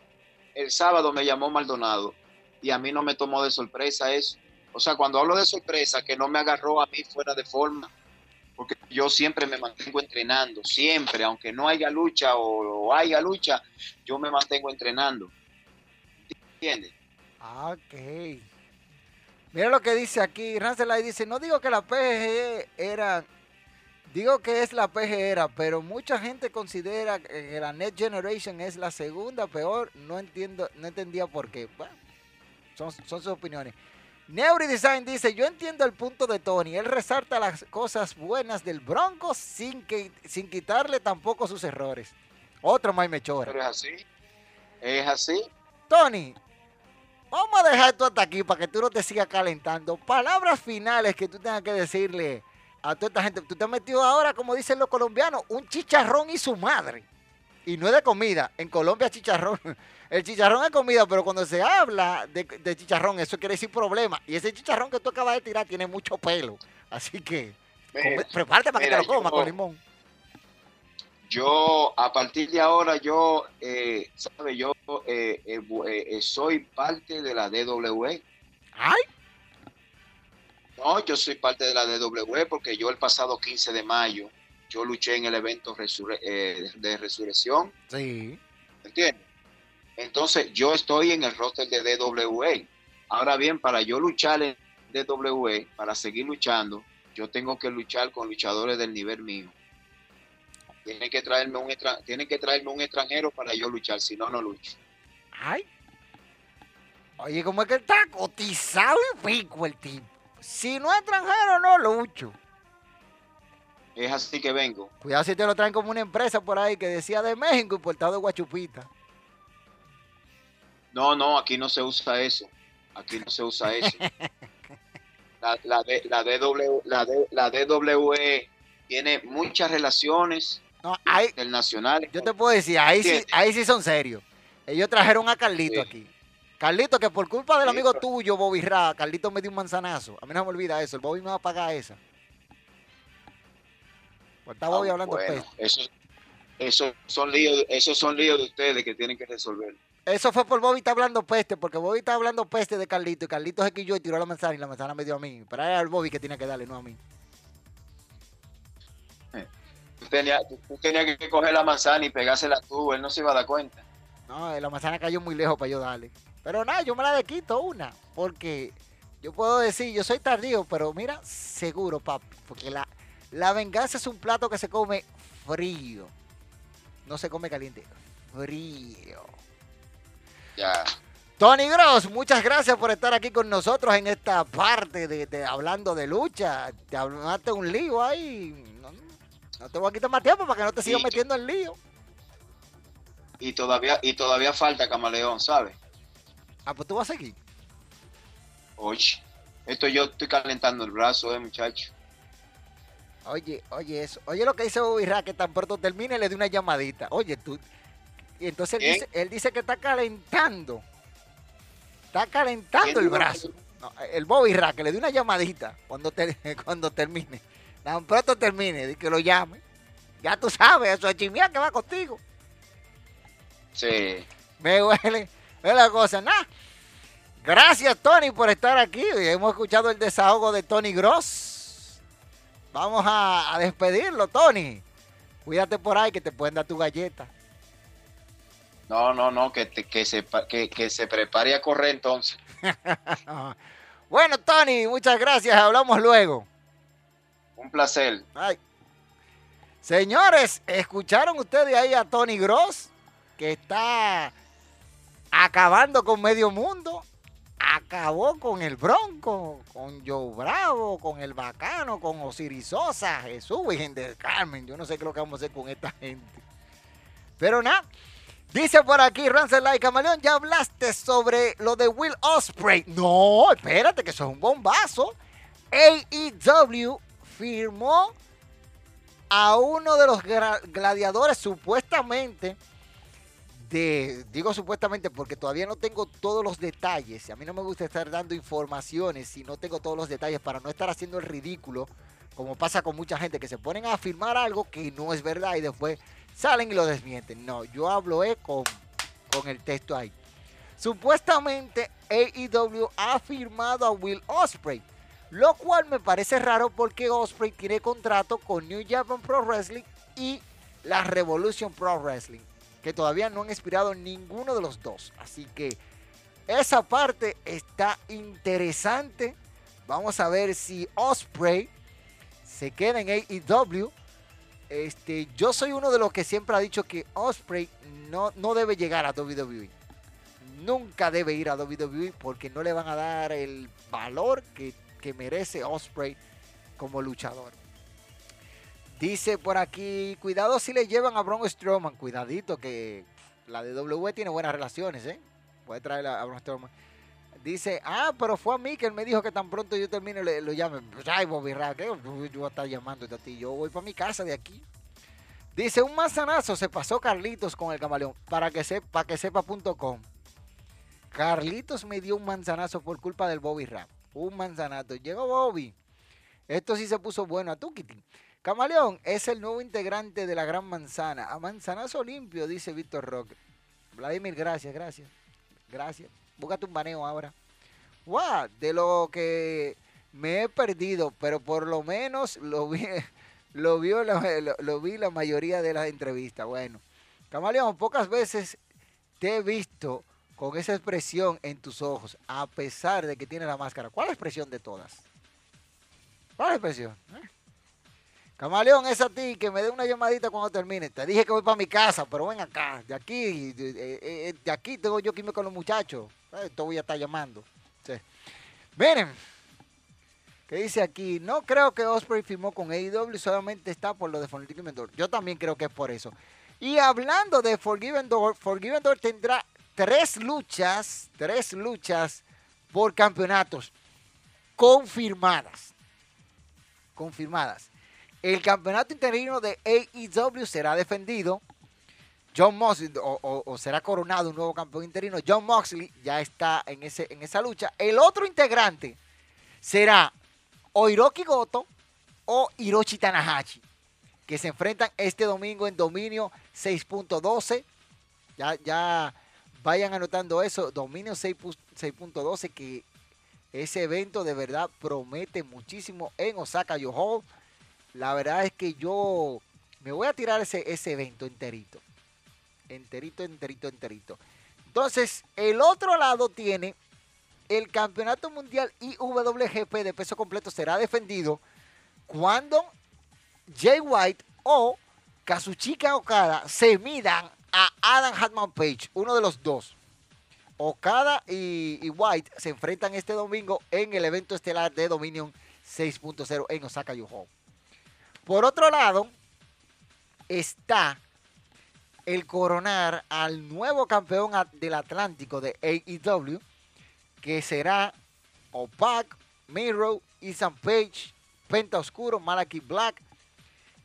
el sábado me llamó Maldonado y a mí no me tomó de sorpresa eso. O sea, cuando hablo de sorpresa, que no me agarró a mí fuera de forma, porque yo siempre me mantengo entrenando, siempre, aunque no haya lucha o, o haya lucha, yo me mantengo entrenando. ¿Entiendes? Ah, Ok. Mira lo que dice aquí. Rancelay dice, no digo que la PG era, digo que es la PG era, pero mucha gente considera que la Next Generation es la segunda peor. No entiendo, no entendía por qué. Bueno, son, son sus opiniones. Neuri Design dice, yo entiendo el punto de Tony. Él resalta las cosas buenas del Bronco sin, que, sin quitarle tampoco sus errores. Otro May Mechora. Pero es así. Es así. Tony, vamos a dejar esto hasta aquí para que tú no te sigas calentando. Palabras finales que tú tengas que decirle a toda esta gente. Tú te has metido ahora, como dicen los colombianos, un chicharrón y su madre. Y no es de comida. En Colombia chicharrón. (laughs) El chicharrón es comida, pero cuando se habla de, de chicharrón, eso quiere decir problema. Y ese chicharrón que tú acabas de tirar tiene mucho pelo. Así que come- Mira, prepárate para que te mira, lo comas yo- con limón. Yo, a partir de ahora, yo, eh, ¿sabe? Yo eh, eh, eh, eh, soy parte de la DWE. ¡Ay! No, yo soy parte de la DW porque yo el pasado 15 de mayo, yo luché en el evento eh, de resurrección, Sí. ¿entiendes? Entonces yo estoy en el roster de DWE. Ahora bien, para yo luchar en DWE, para seguir luchando, yo tengo que luchar con luchadores del nivel mío. Tienen que traerme un, extra- tienen que traerme un extranjero para yo luchar, si no, no lucho. Ay. Oye, como es que está cotizado y pico el tipo. Si no es extranjero, no lucho. Es así que vengo. Cuidado si te lo traen como una empresa por ahí que decía de México importado de Guachupita. No, no, aquí no se usa eso. Aquí no se usa eso. (laughs) La, la, D- la, DW, la, D- la DWE tiene muchas relaciones No, ahí, internacionales. yo te puedo decir, ahí sí, ahí sí son serios. Ellos trajeron a Carlito Sí. aquí. Carlito, que por culpa del amigo tuyo, Bobby Ra, Carlito me dio un manzanazo. A mí no me olvida eso. El Bobby me va a pagar esa. Pues está Bobby Ah, hablando bueno, peste. eso, eso son líos, esos son líos de ustedes que tienen que resolver. Eso fue por Bobby está hablando peste, porque Bobby está hablando peste de Carlito y Carlito se quilló y tiró la manzana y la manzana me dio a mí. Pero era el Bobby que tiene que darle, no a mí. Tú tenías, tú tenías que coger la manzana y pegársela tú, él no se iba a dar cuenta. No, la manzana cayó muy lejos para yo darle. Pero nada, yo me la quito una, porque yo puedo decir, yo soy tardío, pero mira, seguro, papi, porque la, la venganza es un plato que se come frío. No se come caliente, frío. Ya. Tony Gross, muchas gracias por estar aquí con nosotros en esta parte de, de hablando de lucha. Te hablaste un lío ahí. No, no te voy a quitar más tiempo para que no te sigas metiendo en lío. Y todavía, y todavía falta camaleón, ¿sabes? Ah, pues tú vas a seguir. Oye, esto yo estoy calentando el brazo, eh, muchacho. Oye, oye eso. Oye lo que dice Bobby Ra, que tan pronto termine le dé una llamadita. Oye, tú. Y entonces él dice, él dice que está calentando. Está calentando ¿Quién el brazo. No, el Bobby Ra, que le dé una llamadita cuando, te- (laughs) cuando termine. Tan pronto termine, de que lo llame. Ya tú sabes, eso es chimía que va contigo. Sí. Me huele. Es la cosa, nada. Gracias, Tony, por estar aquí. Hemos escuchado el desahogo de Tony Gross. Vamos a, a despedirlo, Tony. Cuídate por ahí que te pueden dar tu galleta. No, no, no, que, te- que, se, que, que se prepare a correr entonces. (laughs) bueno, Tony, muchas gracias. Hablamos luego. Un placer. Ay. Señores, ¿escucharon ustedes ahí a Tony Gross? Que está acabando con medio mundo. Acabó con el Bronco, con Joe Bravo, con el Bacano, con Osiris Sosa, Jesús Virgen del Carmen. Yo no sé qué es lo que vamos a hacer con esta gente. Pero nada, dice por aquí Rancel Camaleón, ya hablaste sobre lo de Will Osprey. No, espérate, que eso es un bombazo. AEW firmó a uno de los gladiadores supuestamente de, digo supuestamente porque todavía no tengo todos los detalles. A mí no me gusta estar dando informaciones si no tengo todos los detalles para no estar haciendo el ridículo, como pasa con mucha gente que se ponen a afirmar algo que no es verdad y después salen y lo desmienten. No, yo hablo eh, con, con el texto ahí. Supuestamente AEW ha firmado a Will Osprey, lo cual me parece raro porque Osprey tiene contrato con New Japan Pro Wrestling y la Revolution Pro Wrestling, que todavía no han expirado ninguno de los dos. Así que esa parte está interesante. Vamos a ver si Osprey se queda en AEW. Este, yo soy uno de los que siempre ha dicho que Osprey no, no debe llegar a WWE. Nunca debe ir a WWE porque no le van a dar el valor que, que merece Osprey como luchador. Dice por aquí, cuidado si le llevan a Braun Strowman. Cuidadito que la de WWE tiene buenas relaciones, ¿eh? Puede traer a Braun Strowman. Dice, ah, pero fue a mí que él me dijo que tan pronto yo termine le- lo llame. Pues, Ay, Bobby Ra, ¿qué? yo voy a estar llamando a ti. Yo voy para mi casa de aquí. Dice, un manzanazo se pasó Carlitos con el camaleón. Para que, se, para que sepa.com. Carlitos me dio un manzanazo por culpa del Bobby Rap. Un manzanazo. Llegó Bobby. Esto sí se puso bueno a Tukiti. Camaleón es el nuevo integrante de la Gran Manzana. A manzanazo limpio, dice Víctor Roque. Vladimir, gracias, gracias. Gracias. Búscate un baneo ahora. ¡Wow! De lo que me he perdido, pero por lo menos lo vi, (laughs) lo, la- vi la mayoría de las entrevistas. Bueno, Camaleón, pocas veces te he visto con esa expresión en tus ojos, a pesar de que tienes la máscara. ¿Cuál es la expresión de todas? ¿Cuál es la expresión? ¿Eh? Camaleón, es a ti que me dé una llamadita cuando termine. Te dije que voy para mi casa, pero ven acá. De aquí, de, eh, eh, de aquí tengo yo que irme con los muchachos. Eh, Te voy a estar llamando. Miren, que dice aquí, no creo que Osprey firmó con AEW, solamente está por lo de Forgiven Door. Yo también creo que es por eso. Y hablando de Forgiven Door, Forgiven Door tendrá tres luchas, tres luchas por campeonatos confirmadas. Confirmadas. El campeonato interino de AEW será defendido John Moxley, o, será coronado un nuevo campeón interino, John Moxley ya está en, ese, en esa lucha. El otro integrante será o Goto o Hiroshi Tanahashi, que se enfrentan este domingo en dominio 6.12. Ya, ya vayan anotando eso, dominio 6.12, que ese evento de verdad promete muchísimo en Osaka Yoho. La verdad es que yo me voy a tirar ese, evento enterito. Enterito, enterito, enterito. Entonces, el otro lado tiene el campeonato mundial IWGP de peso completo será defendido cuando Jay White o Kazuchika Okada se midan a Adam Hatman Page, uno de los dos. Okada y, White se enfrentan este domingo en el evento estelar de Dominion 6.0 en Osaka Yoho. Por otro lado, está el coronar al nuevo campeón del Atlántico de AEW, que será Opac, Miro, Ethan Page, Penta Oscuro, Malaki Black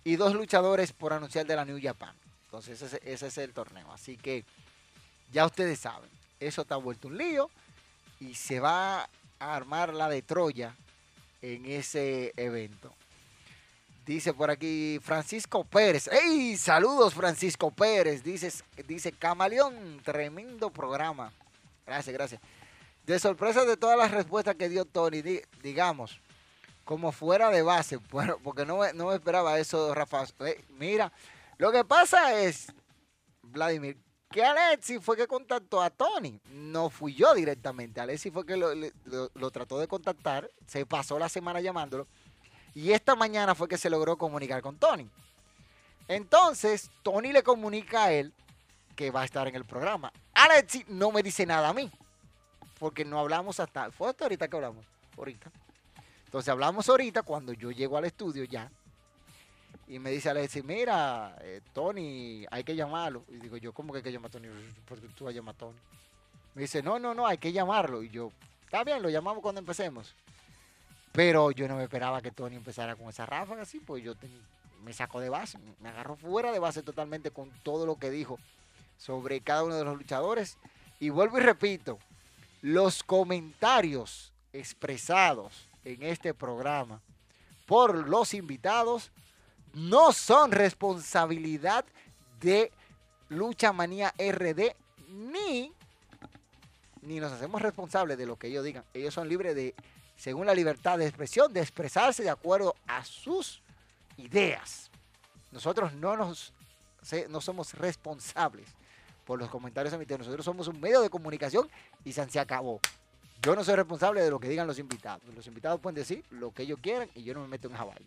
y dos luchadores por anunciar de la New Japan. Entonces ese, ese es el torneo. Así que ya ustedes saben eso está vuelto un lío y se va a armar la de Troya en ese evento. Dice por aquí Francisco Pérez. ¡Ey! Saludos Francisco Pérez. Dice, dice Camaleón, tremendo programa. Gracias, gracias. De sorpresa de todas las respuestas que dio Tony, digamos, como fuera de base, (laughs) porque no, no me esperaba eso, Rafa. Mira, lo que pasa es, Vladimir, que Alexi fue que contactó a Tony. No fui yo directamente. Alexi fue que lo, trató de contactar. Se pasó la semana llamándolo. Y esta mañana fue que se logró comunicar con Tony. Entonces, Tony le comunica a él que va a estar en el programa. Alexi no me dice nada a mí. Porque no hablamos hasta. Fue hasta ahorita que hablamos. Ahorita. Entonces hablamos ahorita cuando yo llego al estudio ya y me dice Alexis, mira, eh, Tony, hay que llamarlo. Y digo yo, ¿cómo que hay que llamar a Tony? Porque tú vas a llamar a Tony. Me dice, no, no, no, hay que llamarlo. Y yo, está bien, lo llamamos cuando empecemos. Pero yo no me esperaba que Tony empezara con esa ráfaga así, pues yo me sacó de base, me agarró fuera de base totalmente con todo lo que dijo sobre cada uno de los luchadores. Y vuelvo y repito, los comentarios expresados en este programa por los invitados no son responsabilidad de Lucha Manía RD ni, ni nos hacemos responsables de lo que ellos digan. Ellos son libres de, según la libertad de expresión, de expresarse de acuerdo a sus ideas. Nosotros no, nos, no somos responsables por los comentarios emitidos. Nosotros somos un medio de comunicación y se acabó. Yo no soy responsable de lo que digan los invitados. Los invitados pueden decir lo que ellos quieran y yo no me meto en esa vaina.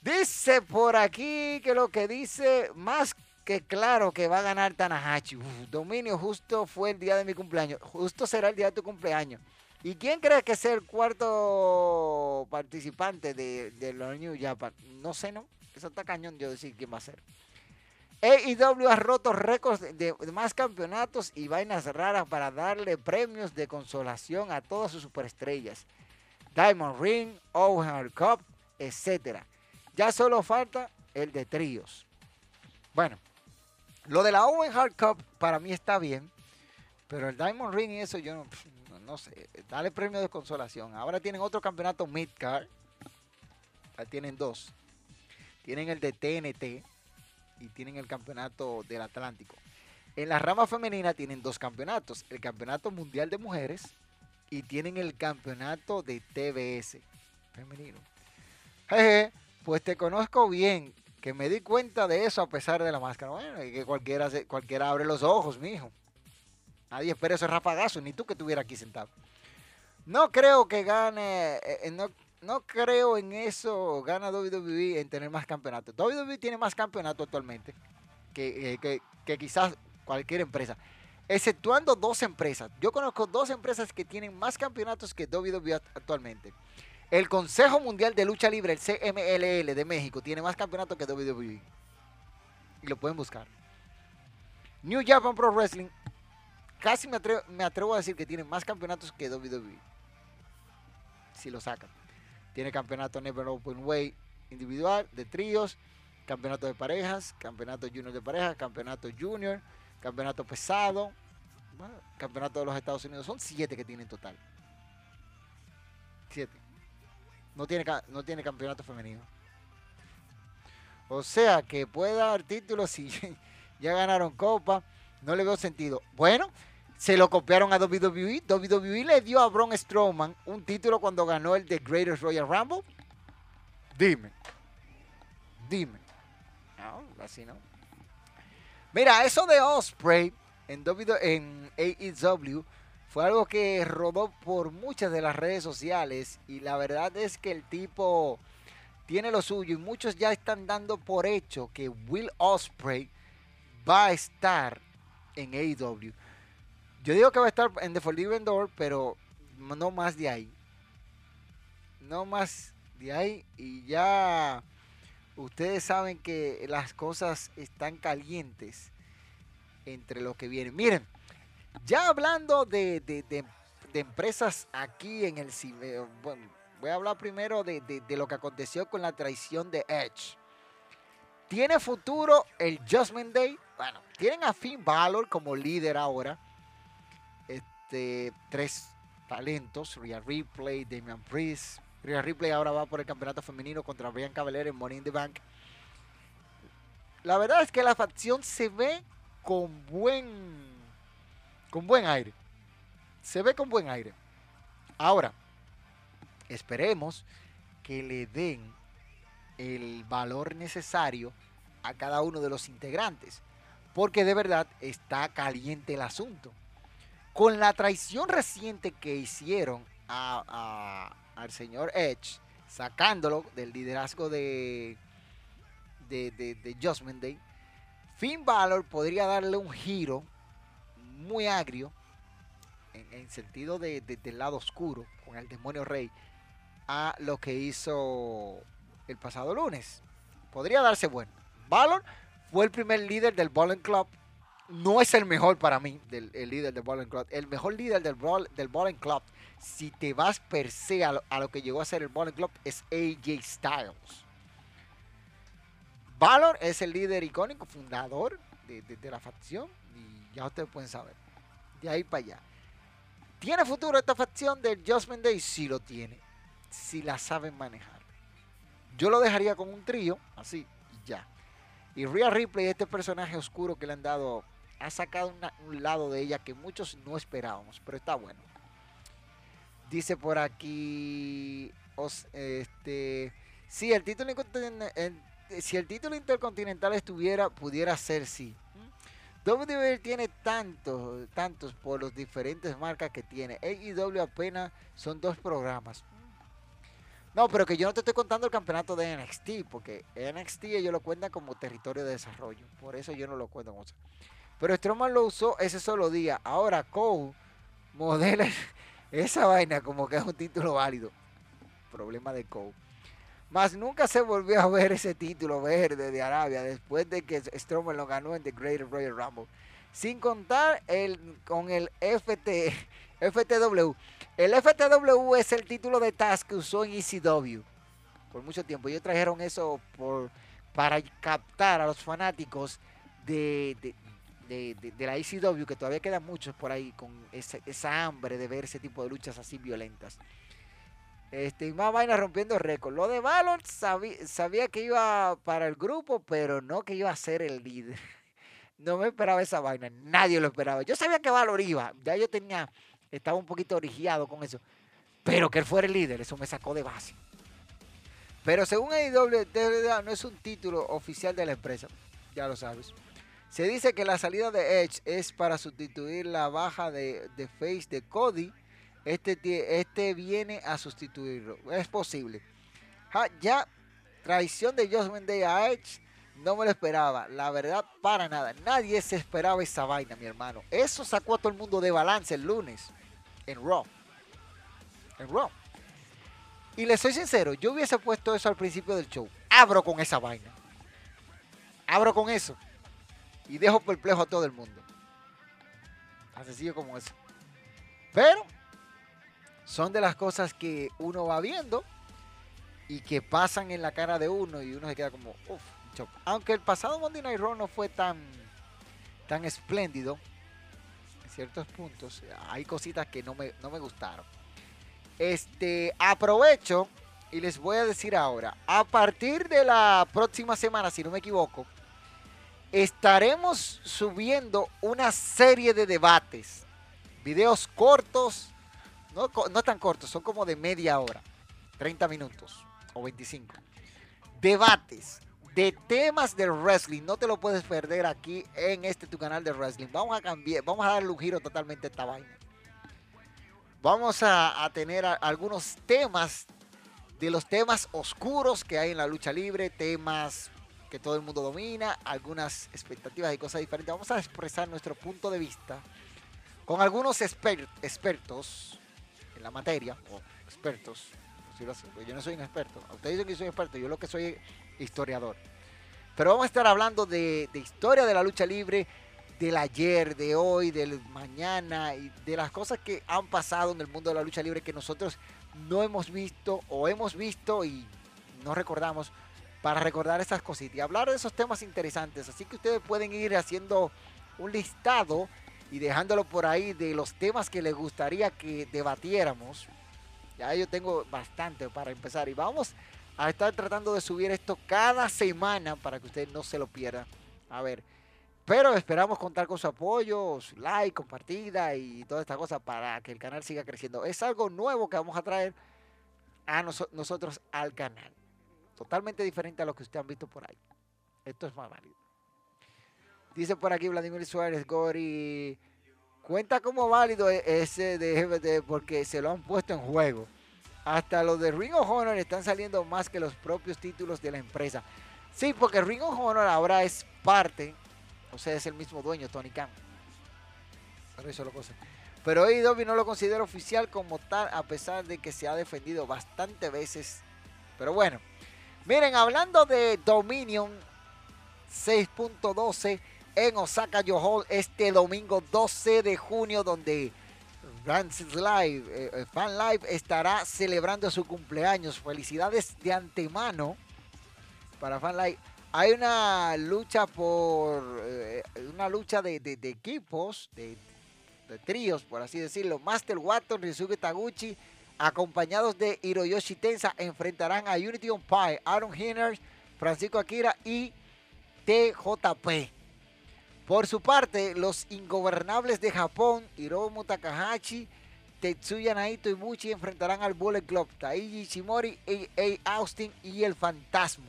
Dice por aquí que lo que dice más que claro que va a ganar Tanahashi. dominio justo fue el día de mi cumpleaños. Justo será el día de tu cumpleaños. ¿Y quién cree que es el cuarto participante de, de los New Japan? No sé, ¿no? Eso está cañón yo decir quién va a ser. AEW ha roto récords de, más campeonatos y vainas raras para darle premios de consolación a todas sus superestrellas. Diamond Ring, Owen Cup, etcétera. Ya solo falta el de tríos. Bueno, lo de la Owen Hard Cup para mí está bien, pero el Diamond Ring y eso yo no, sé. Dale premio de consolación. Ahora tienen otro campeonato Midcard. tienen dos. Tienen el de TNT y tienen el campeonato del Atlántico. En la rama femenina tienen dos campeonatos. El campeonato mundial de mujeres y tienen el campeonato de TBS femenino. Jeje, pues te conozco bien, que me di cuenta de eso a pesar de la máscara. Bueno, y que cualquiera, cualquiera abre los ojos, mijo. Nadie espera ese rafagazo, ni tú que estuviera aquí sentado. No creo que gane, eh, eh, no, no creo en eso, gana WWE en tener más campeonatos. WWE tiene más campeonatos actualmente que, eh, que, que quizás cualquier empresa exceptuando dos empresas. Yo conozco dos empresas que tienen más campeonatos que WWE actualmente. El Consejo Mundial de Lucha Libre, el CMLL de México, tiene más campeonatos que WWE. Y lo pueden buscar. New Japan Pro Wrestling, casi me atrevo, a decir que tiene más campeonatos que WWE. Si lo sacan. Tiene campeonato Never Open Way individual, de tríos. campeonato de parejas, campeonato junior de parejas, campeonato junior, campeonato pesado, bueno, campeonato de los Estados Unidos. Son siete que tienen total. Siete. No tiene, no tiene campeonato femenino. O sea que puede dar títulos si (laughs) ya ganaron copa. No le veo sentido. Bueno, se lo copiaron a WWE. WWE le dio a Braun Strowman un título cuando ganó el The Greatest Royal Rumble. Dime. Dime. No, así no. Mira, eso de Osprey en, en AEW fue algo que rodó por muchas de las redes sociales y la verdad es que el tipo tiene lo suyo y muchos ya están dando por hecho que Will Osprey va a estar en AEW. Yo digo que va a estar en The Forbidden Door, pero no más de ahí. No más de ahí y ya ustedes saben que las cosas están calientes entre lo que viene. Miren, ya hablando de, de- de- empresas aquí en el cine, bueno, voy a hablar primero de lo que aconteció con la traición de Edge. ¿Tiene futuro el Judgment Day? Bueno, tienen a Finn Balor como líder ahora. Este, tres talentos, Rhea Ripley, Damian Priest. Rhea Ripley ahora va por el campeonato femenino contra Bianca Belair en Money in the Bank. La verdad es que la facción se ve con buen con buen aire. Se ve con buen aire. Ahora, esperemos que le den el valor necesario a cada uno de los integrantes. Porque de verdad está caliente el asunto. Con la traición reciente que hicieron al señor Edge, sacándolo del liderazgo de, de, de, de Judgment Day, Finn Balor podría darle un giro muy agrio, en, en sentido de, de- del lado oscuro, con el demonio rey, a lo que hizo el pasado lunes. Podría darse bueno. Balor fue el primer líder del Bowling Club. No es el mejor para mí, del, el líder del Bowling Club. El mejor líder del, Bowling Club, si te vas per se a lo, que llegó a ser el Bowling Club, es AJ Styles. Valor es el líder icónico, fundador de, de- de la facción. Y ya ustedes pueden saber. De ahí para allá. ¿Tiene futuro esta facción del Judgment Day? Sí lo tiene. Si la saben manejar. Yo lo dejaría con un trío, así, y ya. Y Rhea Ripley, este personaje oscuro que le han dado, ha sacado un lado de ella que muchos no esperábamos, pero está bueno. Dice por aquí, os- este, si el título incontin- el- si el título intercontinental estuviera, pudiera ser sí. WWE tiene tantos, tantos por las diferentes marcas que tiene. AEW apenas son dos programas. No, pero que yo no te estoy contando el campeonato de NXT, porque NXT ellos lo cuentan como territorio de desarrollo. Por eso yo no lo cuento. Pero Strowman lo usó ese solo día. Ahora Cole modela (laughs) esa vaina como que es un título válido. Problema de Cole. Más nunca se volvió a ver ese título verde de Arabia después de que Strowman lo ganó en The Great Royal Rumble. Sin contar el, con el FT, (laughs) FTW. El FTW es el título de Taz que usó en ECW por mucho tiempo. Ellos trajeron eso por, para captar a los fanáticos de, de, de- la ECW, que todavía quedan muchos por ahí con esa, esa hambre de ver ese tipo de luchas así violentas. Este, y más vaina rompiendo récord. Lo de Valor sabía, sabía que iba para el grupo, pero no que iba a ser el líder. (laughs) No me esperaba esa vaina, nadie lo esperaba. Yo sabía que Valor iba, ya yo tenía, estaba un poquito origiado con eso. Pero que él fuera el líder, eso me sacó de base. Pero según AEW, no es un título oficial de la empresa, ya lo sabes. Se dice que la salida de Edge es para sustituir la baja de, de Face de Cody. Este, este viene a sustituirlo. Es posible. Ja, ya, traición de Judgment Day a Edge, no me lo esperaba. La verdad, para nada. Nadie se esperaba esa vaina, mi hermano. Eso sacó a todo el mundo de balance el lunes en Raw. En Raw. Y les soy sincero, yo hubiese puesto eso al principio del show. Abro con esa vaina. Abro con eso. Y dejo perplejo a todo el mundo. Tan sencillo como eso. Pero son de las cosas que uno va viendo y que pasan en la cara de uno y uno se queda como, uff. Aunque el pasado Monday Night Raw no fue tan, tan espléndido ciertos puntos, hay cositas que no me, no me gustaron. Este, aprovecho y les voy a decir ahora, a partir de la próxima semana, si no me equivoco, estaremos subiendo una serie de debates, videos cortos, no, no tan cortos, son como de media hora, 30 minutos o 25. Debates de temas de wrestling, no te lo puedes perder aquí en este tu canal de wrestling. Vamos a cambiar, vamos a darle un giro totalmente a esta vaina. Vamos a, tener algunos temas de los temas oscuros que hay en la lucha libre, temas que todo el mundo domina, algunas expectativas y cosas diferentes. Vamos a expresar nuestro punto de vista con algunos exper- expertos en la materia, o expertos, yo no soy un experto. Ustedes dicen que soy experto, yo lo que soy historiador. Pero vamos a estar hablando de, historia de la lucha libre, del ayer, de hoy, del mañana y de las cosas que han pasado en el mundo de la lucha libre que nosotros no hemos visto o hemos visto y no recordamos para recordar esas cositas y hablar de esos temas interesantes. Así que ustedes pueden ir haciendo un listado y dejándolo por ahí de los temas que les gustaría que debatiéramos. Ya yo tengo bastante para empezar y vamos estar tratando de subir esto cada semana para que ustedes no se lo pierdan. A ver, pero esperamos contar con su apoyo, su like, compartida y toda esta cosa para que el canal siga creciendo. Es algo nuevo que vamos a traer a noso- nosotros al canal. Totalmente diferente a lo que ustedes han visto por ahí. Esto es más válido. Dice por aquí Vladimir Suárez, Gori. Cuenta como válido e- ese de GBT porque se lo han puesto en juego. Hasta los de Ring of Honor están saliendo más que los propios títulos de la empresa. Sí, porque Ring of Honor ahora es parte, o sea, es el mismo dueño, Tony Khan. Pero eso lo cosa. Pero AEW no lo considera oficial como tal, a pesar de que se ha defendido bastante veces. Pero bueno, miren, hablando de Dominion 6.12 en Osaka Yohol este domingo 12 de junio, donde Francis Live, eh, eh, Fan Live estará celebrando su cumpleaños. Felicidades de antemano para Fan Live. Hay una lucha por eh, una lucha de, de- equipos, de, tríos, por así decirlo. Master Watton, Ryusuke Taguchi, acompañados de Hiroyoshi Tensa, enfrentarán a Unity on Pie, Aaron Hinner, Francisco Akira y TJP. Por su parte, los ingobernables de Japón, Hiromu Takahashi, Tetsuya Naito y Muchi enfrentarán al Bullet Club, Taiji Ishimori, A.A. Austin y el Fantasma.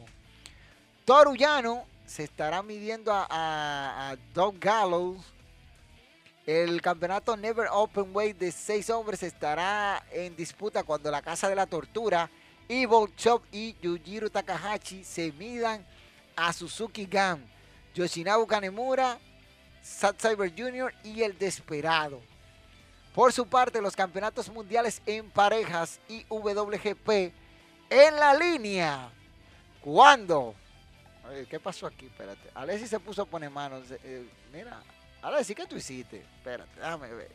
Toru Yano se estará midiendo a, a, a Doug Gallows. El campeonato Never Open Weight de seis hombres estará en disputa cuando la Casa de la Tortura, Evil Chop y Yujiro Takahashi se midan a Suzuki Gun, Yoshinabu Kanemura, Zack Cyber Jr. y El Desperado. Por su parte, los campeonatos mundiales en parejas y WGP en la línea. ¿Cuándo? ¿Qué pasó aquí? Espérate. Alexis se puso a poner manos. eh, eh, mira, Alexis, ¿qué tú hiciste? Espérate, déjame ver.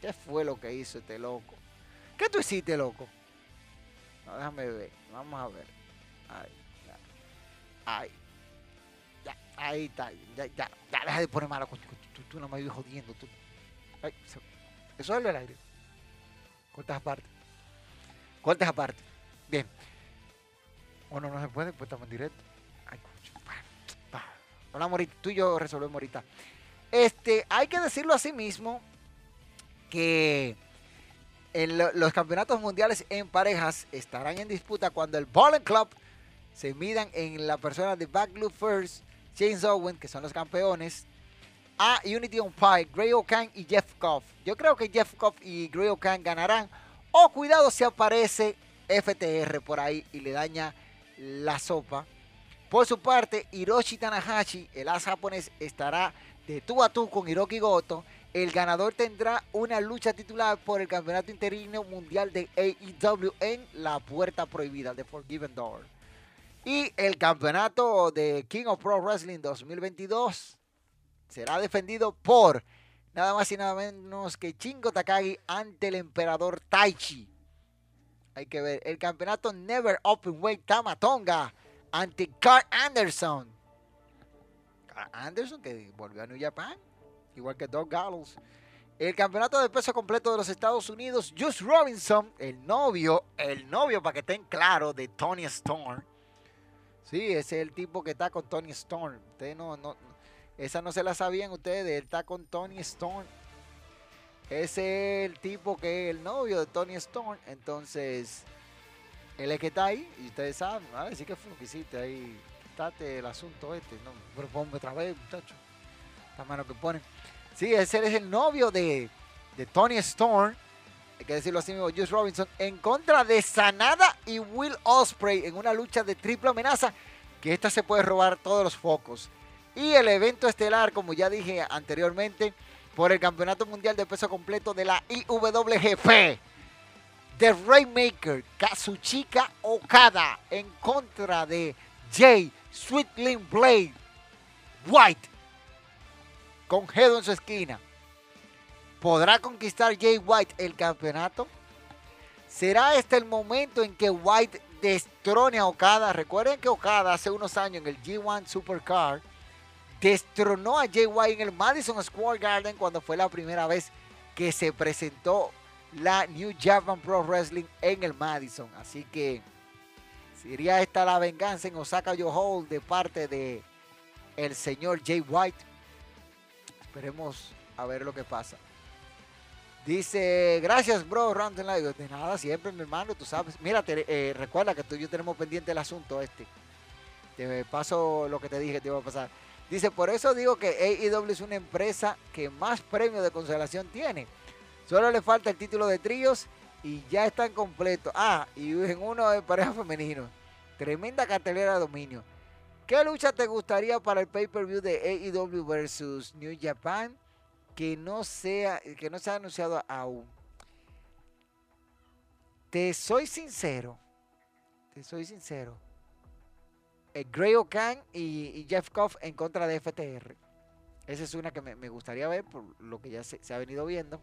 ¿Qué fue lo que hizo este loco? ¿Qué tú hiciste, loco? No, déjame ver. Vamos a ver. Ahí, ya. Ahí. Está. Ya, ya, ya, deja de poner malo. coño, coño, Tú, no me vives jodiendo. Tú. Eso es el aire. Cortas aparte. Cortas aparte. Bien. O no, se puede, pues estamos en directo. Hablamos ahorita. Tú y yo resolvemos ahorita. Este, hay que decirlo así mismo que los campeonatos mundiales en parejas estarán en disputa cuando el Bowling Club se midan en la persona de Backloop First, James Owen, que son los campeones, a Unity on Pie, Gray O'Kan y Jeff Koff. Yo creo que Jeff Koff y Gray O'Kan ganarán. O cuidado si aparece FTR por ahí y le daña la sopa. Por su parte, Hiroshi Tanahashi, el as japonés, estará de tú a tú con Hiroki Goto. El ganador tendrá una lucha titular por el campeonato interino mundial de AEW en la puerta prohibida de Forgiven Door. Y el campeonato de King of Pro Wrestling 2022 será defendido por nada más y nada menos que Chingo Takagi ante el emperador Taichi. Hay que ver el campeonato Never Open Weight Tamatonga ante Carl Anderson. Carl Anderson que volvió a New Japan, igual que Doug Gallows. El campeonato de peso completo de los Estados Unidos, Just Robinson, el novio, el novio para que estén claros de Tony Storm. Sí, ese es el tipo que está con Tony Storm. Ustedes no, no, esa no se la sabían ustedes, él está con Tony Storm. Ese es el tipo que es el novio de Tony Storm. Entonces, él es que está ahí y ustedes saben, ¿vale? Sí que fue que ahí. Quítate el asunto este. No, pero ponme otra vez, muchacho. La mano que ponen. Sí, ese es el novio de, de Tony Storm. Que decirlo así mismo, Juice Robinson, en contra de Sanada y Will Osprey en una lucha de triple amenaza. Que esta se puede robar todos los focos. Y el evento estelar, como ya dije anteriormente, por el Campeonato Mundial de Peso Completo de la IWGP. The Rainmaker, Kazuchika Okada, en contra de Jay Sweetling Blade White, con Gedo en su esquina. ¿Podrá conquistar Jay White el campeonato? ¿Será este el momento en que White destrone a Okada? Recuerden que Okada hace unos años en el G1 Supercar destronó a Jay White en el Madison Square Garden cuando fue la primera vez que se presentó la New Japan Pro Wrestling en el Madison. Así que sería esta la venganza en Osaka Yohol de parte de el señor Jay White. Esperemos a ver lo que pasa. Dice, gracias, bro, Random De nada, siempre, mi hermano, tú sabes. Mira, eh, recuerda que tú y yo tenemos pendiente el asunto este. Te paso lo que te dije te iba a pasar. Dice, por eso digo que AEW es una empresa que más premios de consolación tiene. Solo le falta el título de tríos y ya están completos. Ah, y en uno de pareja femenino. Tremenda cartelera de dominio. ¿Qué lucha te gustaría para el pay-per-view de AEW versus New Japan que no sea que no se ha anunciado aún? Te soy sincero. Te soy sincero. El Gray O'Kan y, Jeff Koff en contra de FTR. Esa es una que me, gustaría ver por lo que ya se, ha venido viendo.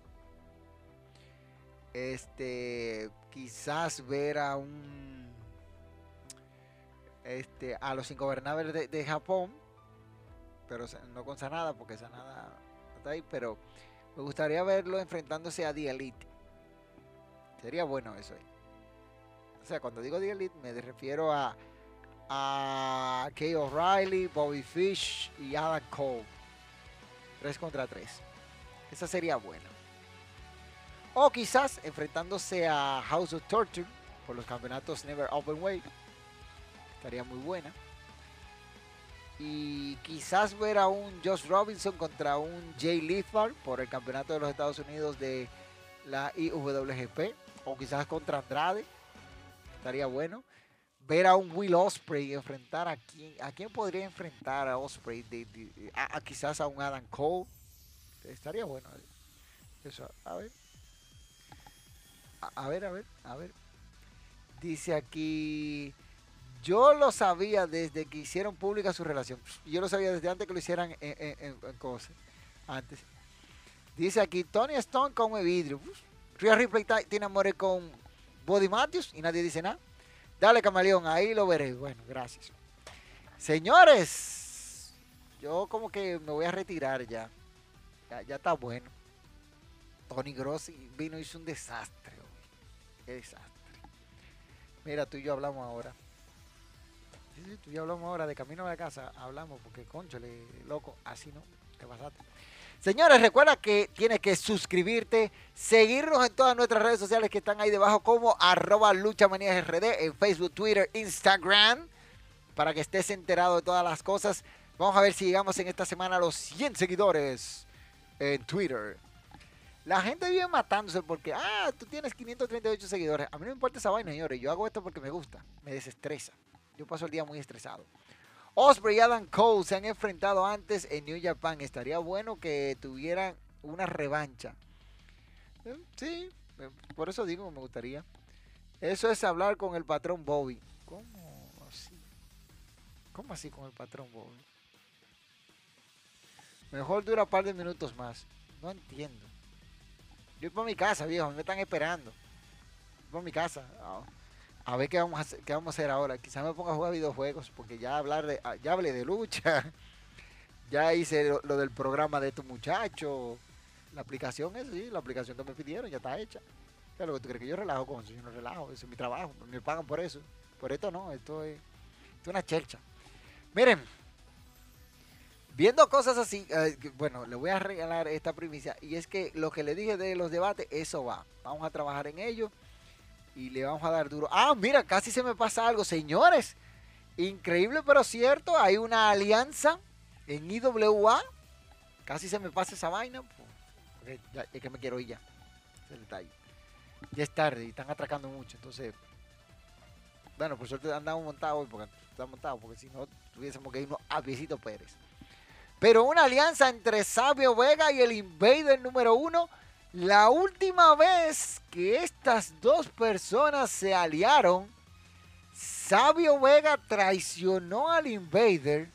Este, quizás ver a un, este, a los ingobernables de, Japón, pero no con Sanada, porque Sanada pero me gustaría verlo enfrentándose a The Elite. Sería bueno eso. O sea, cuando digo The Elite me refiero a a Kay O'Reilly, Bobby Fish y Adam Cole. 3 contra 3. Esa sería buena. O quizás enfrentándose a House of Torture por los campeonatos Never Open Weight. Estaría muy buena. Y quizás ver a un Josh Robinson contra un Jay Lethal por el campeonato de los Estados Unidos de la IWGP. O quizás contra Andrade. Estaría bueno ver a un Will Osprey enfrentar a quién, a quién podría enfrentar a Osprey, a, quizás a un Adam Cole. Estaría bueno eso. A ver. A, ver, a ver, a ver. Dice aquí, yo lo sabía desde que hicieron pública su relación. Yo lo sabía desde antes que lo hicieran en, cosas. Antes. Dice aquí, Tony Stone come vidrio. Rhea Ripley tiene amores con Body Matthews y nadie dice nada. Dale, camaleón, ahí lo veré. Bueno, gracias. Señores, yo como que me voy a retirar ya. Ya, está bueno. Tony Grossi vino y hizo un desastre. Qué desastre. Mira, tú y yo hablamos ahora. Sí, sí, tú y yo hablamos ahora de camino a la casa. Hablamos porque, conchale, loco, así no. Te pasaste. Señores, recuerda que tienes que suscribirte, seguirnos en todas nuestras redes sociales que están ahí debajo como arroba luchamaníasrd en Facebook, Twitter, Instagram, para que estés enterado de todas las cosas. Vamos a ver si llegamos en esta semana a los 100 seguidores en Twitter. La gente vive matándose porque, ah, tú tienes 538 seguidores. A mí no me importa esa vaina, señores. Yo hago esto porque me gusta, me desestresa. Yo paso el día muy estresado. Osprey y Adam Cole se han enfrentado antes en New Japan. Estaría bueno que tuvieran una revancha. Eh, sí, eh, por eso digo que me gustaría. Eso es hablar con el patrón Bobby. ¿Cómo así? ¿Cómo así con el patrón Bobby? Mejor dura un par de minutos más. No entiendo. Yo voy para mi casa, viejo. Me están esperando. Voy para mi casa. Ah. A ver qué vamos a hacer, qué vamos a hacer ahora. Quizás me ponga a jugar videojuegos porque ya hablar de, ah, ya hablé de lucha. (laughs) Ya hice lo, del programa de estos muchachos. La aplicación es sí, la aplicación que me pidieron ya está hecha. ¿Qué es lo que tú crees que yo relajo con eso? Yo no relajo, eso es mi trabajo, me pagan por eso. Por esto no, esto es, es una chelcha. Miren, viendo cosas así, eh, bueno, le voy a regalar esta primicia y es que lo que le dije de los debates, eso va. Vamos a trabajar en ello y le vamos a dar duro. Ah, mira, casi se me pasa algo, señores. Increíble pero cierto, hay una alianza en IWA. Casi se me pasa esa vaina. es que me quiero ir ya. Ese detalle. Ya es tarde y están atracando mucho. Entonces, bueno, por suerte andamos montados hoy porque estamos montados, porque si no tuviésemos que irnos a Visito Pérez. Pero una alianza entre Sabio Vega y el Invader número uno. La última vez que estas dos personas se aliaron, Sabio Vega traicionó al Invader.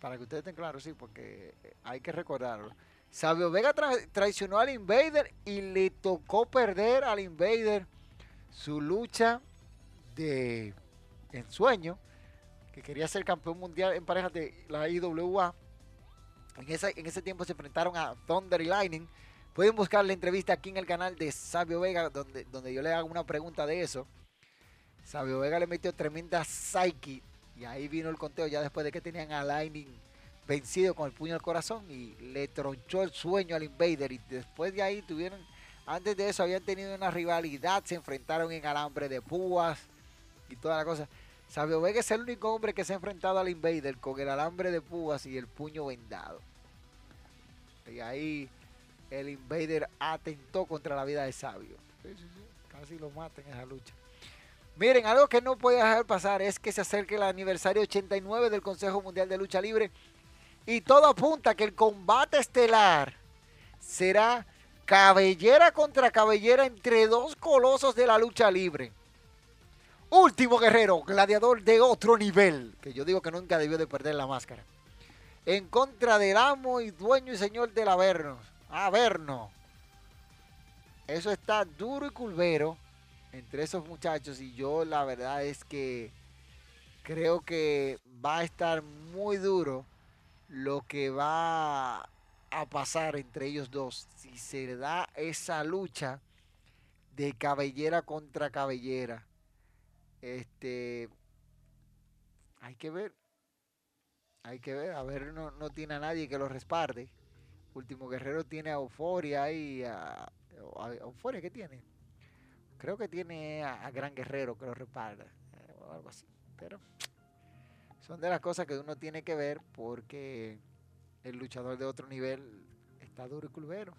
Para que ustedes estén claros, sí, porque hay que recordarlo. Sabio Vega tra- traicionó al Invader y le tocó perder al Invader su lucha de ensueño, que quería ser campeón mundial en parejas de la IWA. En, esa, en ese tiempo se enfrentaron a Thunder y Lightning. Pueden buscar la entrevista aquí en el canal de Sabio Vega, donde, donde yo le hago una pregunta de eso. Sabio Vega le metió tremenda psyche y ahí vino el conteo ya después de que tenían a Lightning vencido con el puño al corazón y le tronchó el sueño al Invader y después de ahí tuvieron, antes de eso habían tenido una rivalidad, se enfrentaron en alambre de púas y toda la cosa. Sabio Vega es el único hombre que se ha enfrentado al Invader con el alambre de púas y el puño vendado. Y ahí el Invader atentó contra la vida de Sabio. Sí, sí, sí, Casi lo mata en esa lucha. Miren, algo que no puede dejar pasar es que se acerque el aniversario 89 del Consejo Mundial de Lucha Libre y todo apunta que el combate estelar será cabellera contra cabellera entre dos colosos de la lucha libre. Último guerrero, gladiador de otro nivel, que yo digo que nunca debió de perder la máscara. En contra del amo y dueño y señor del Averno. Averno. Eso está duro y culvero entre esos muchachos y yo la verdad es que creo que va a estar muy duro lo que va a pasar entre ellos dos si se da esa lucha de cabellera contra cabellera. Este hay que ver. Hay que ver, a ver, no, no tiene a nadie que lo respalde. Último Guerrero tiene a Euforia y a, Euforia ¿qué tiene? Creo que tiene a, a Gran Guerrero que lo respalda eh, o algo así. Pero son de las cosas que uno tiene que ver porque el luchador de otro nivel está duro y culvero.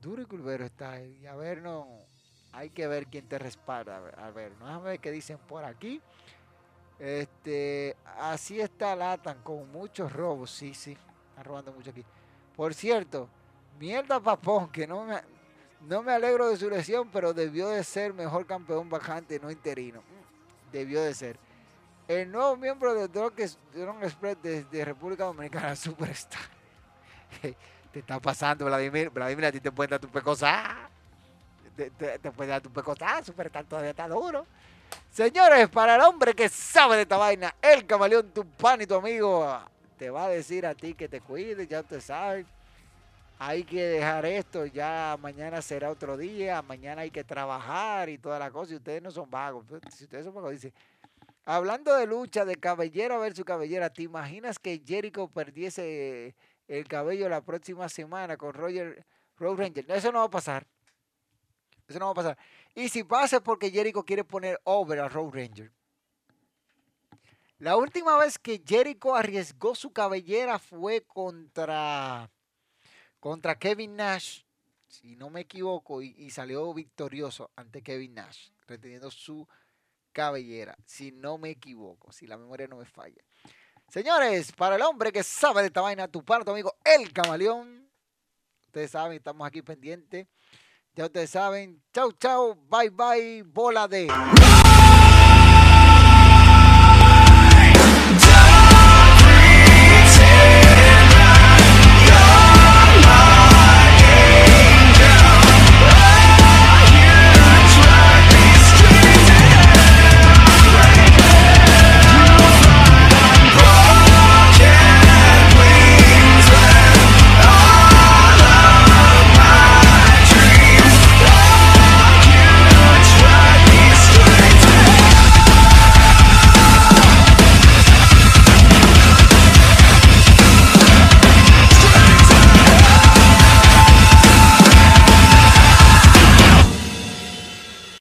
Duro y culvero está. Y a ver, no. Hay que ver quién te respalda. A ver, a ver, no déjame ver qué dicen por aquí. Este, así está Latan con muchos robos. Sí, sí, está robando mucho aquí. Por cierto, mierda Papón, que no me, no me alegro de su lesión, pero debió de ser mejor campeón vacante, no interino. Mm, Debió de ser. El nuevo miembro de Drone Express desde República Dominicana, (laughs) Superstar. te está pasando, Vladimir. Vladimir, a ti te puede dar tu pecosa. Te, te, te puede dar tu pecosa. Superstar todavía está duro. Señores, para el hombre que sabe de esta vaina, el camaleón, tu pan y tu amigo, te va a decir a ti que te cuides, ya usted sabe. Hay que dejar esto, ya mañana será otro día, mañana hay que trabajar y toda la cosa, y ustedes no son vagos. Pues, Si ustedes son vagos, dice, hablando de lucha de cabellera versus cabellera, ¿te imaginas que Jericho perdiese el cabello la próxima semana con Roger Road Ranger? No, Eso no va a pasar. Eso no va a pasar. Y si pasa es porque Jericho quiere poner over a Road Ranger. La última vez que Jericho arriesgó su cabellera fue contra, contra Kevin Nash, si no me equivoco, y, y salió victorioso ante Kevin Nash, reteniendo su cabellera, si no me equivoco, si la memoria no me falla. Señores, para el hombre que sabe de esta vaina, tu par, tu amigo, el camaleón. Ustedes saben, estamos aquí pendientes. Ya ustedes saben. Chau, chau. Bye, bye. Bola de.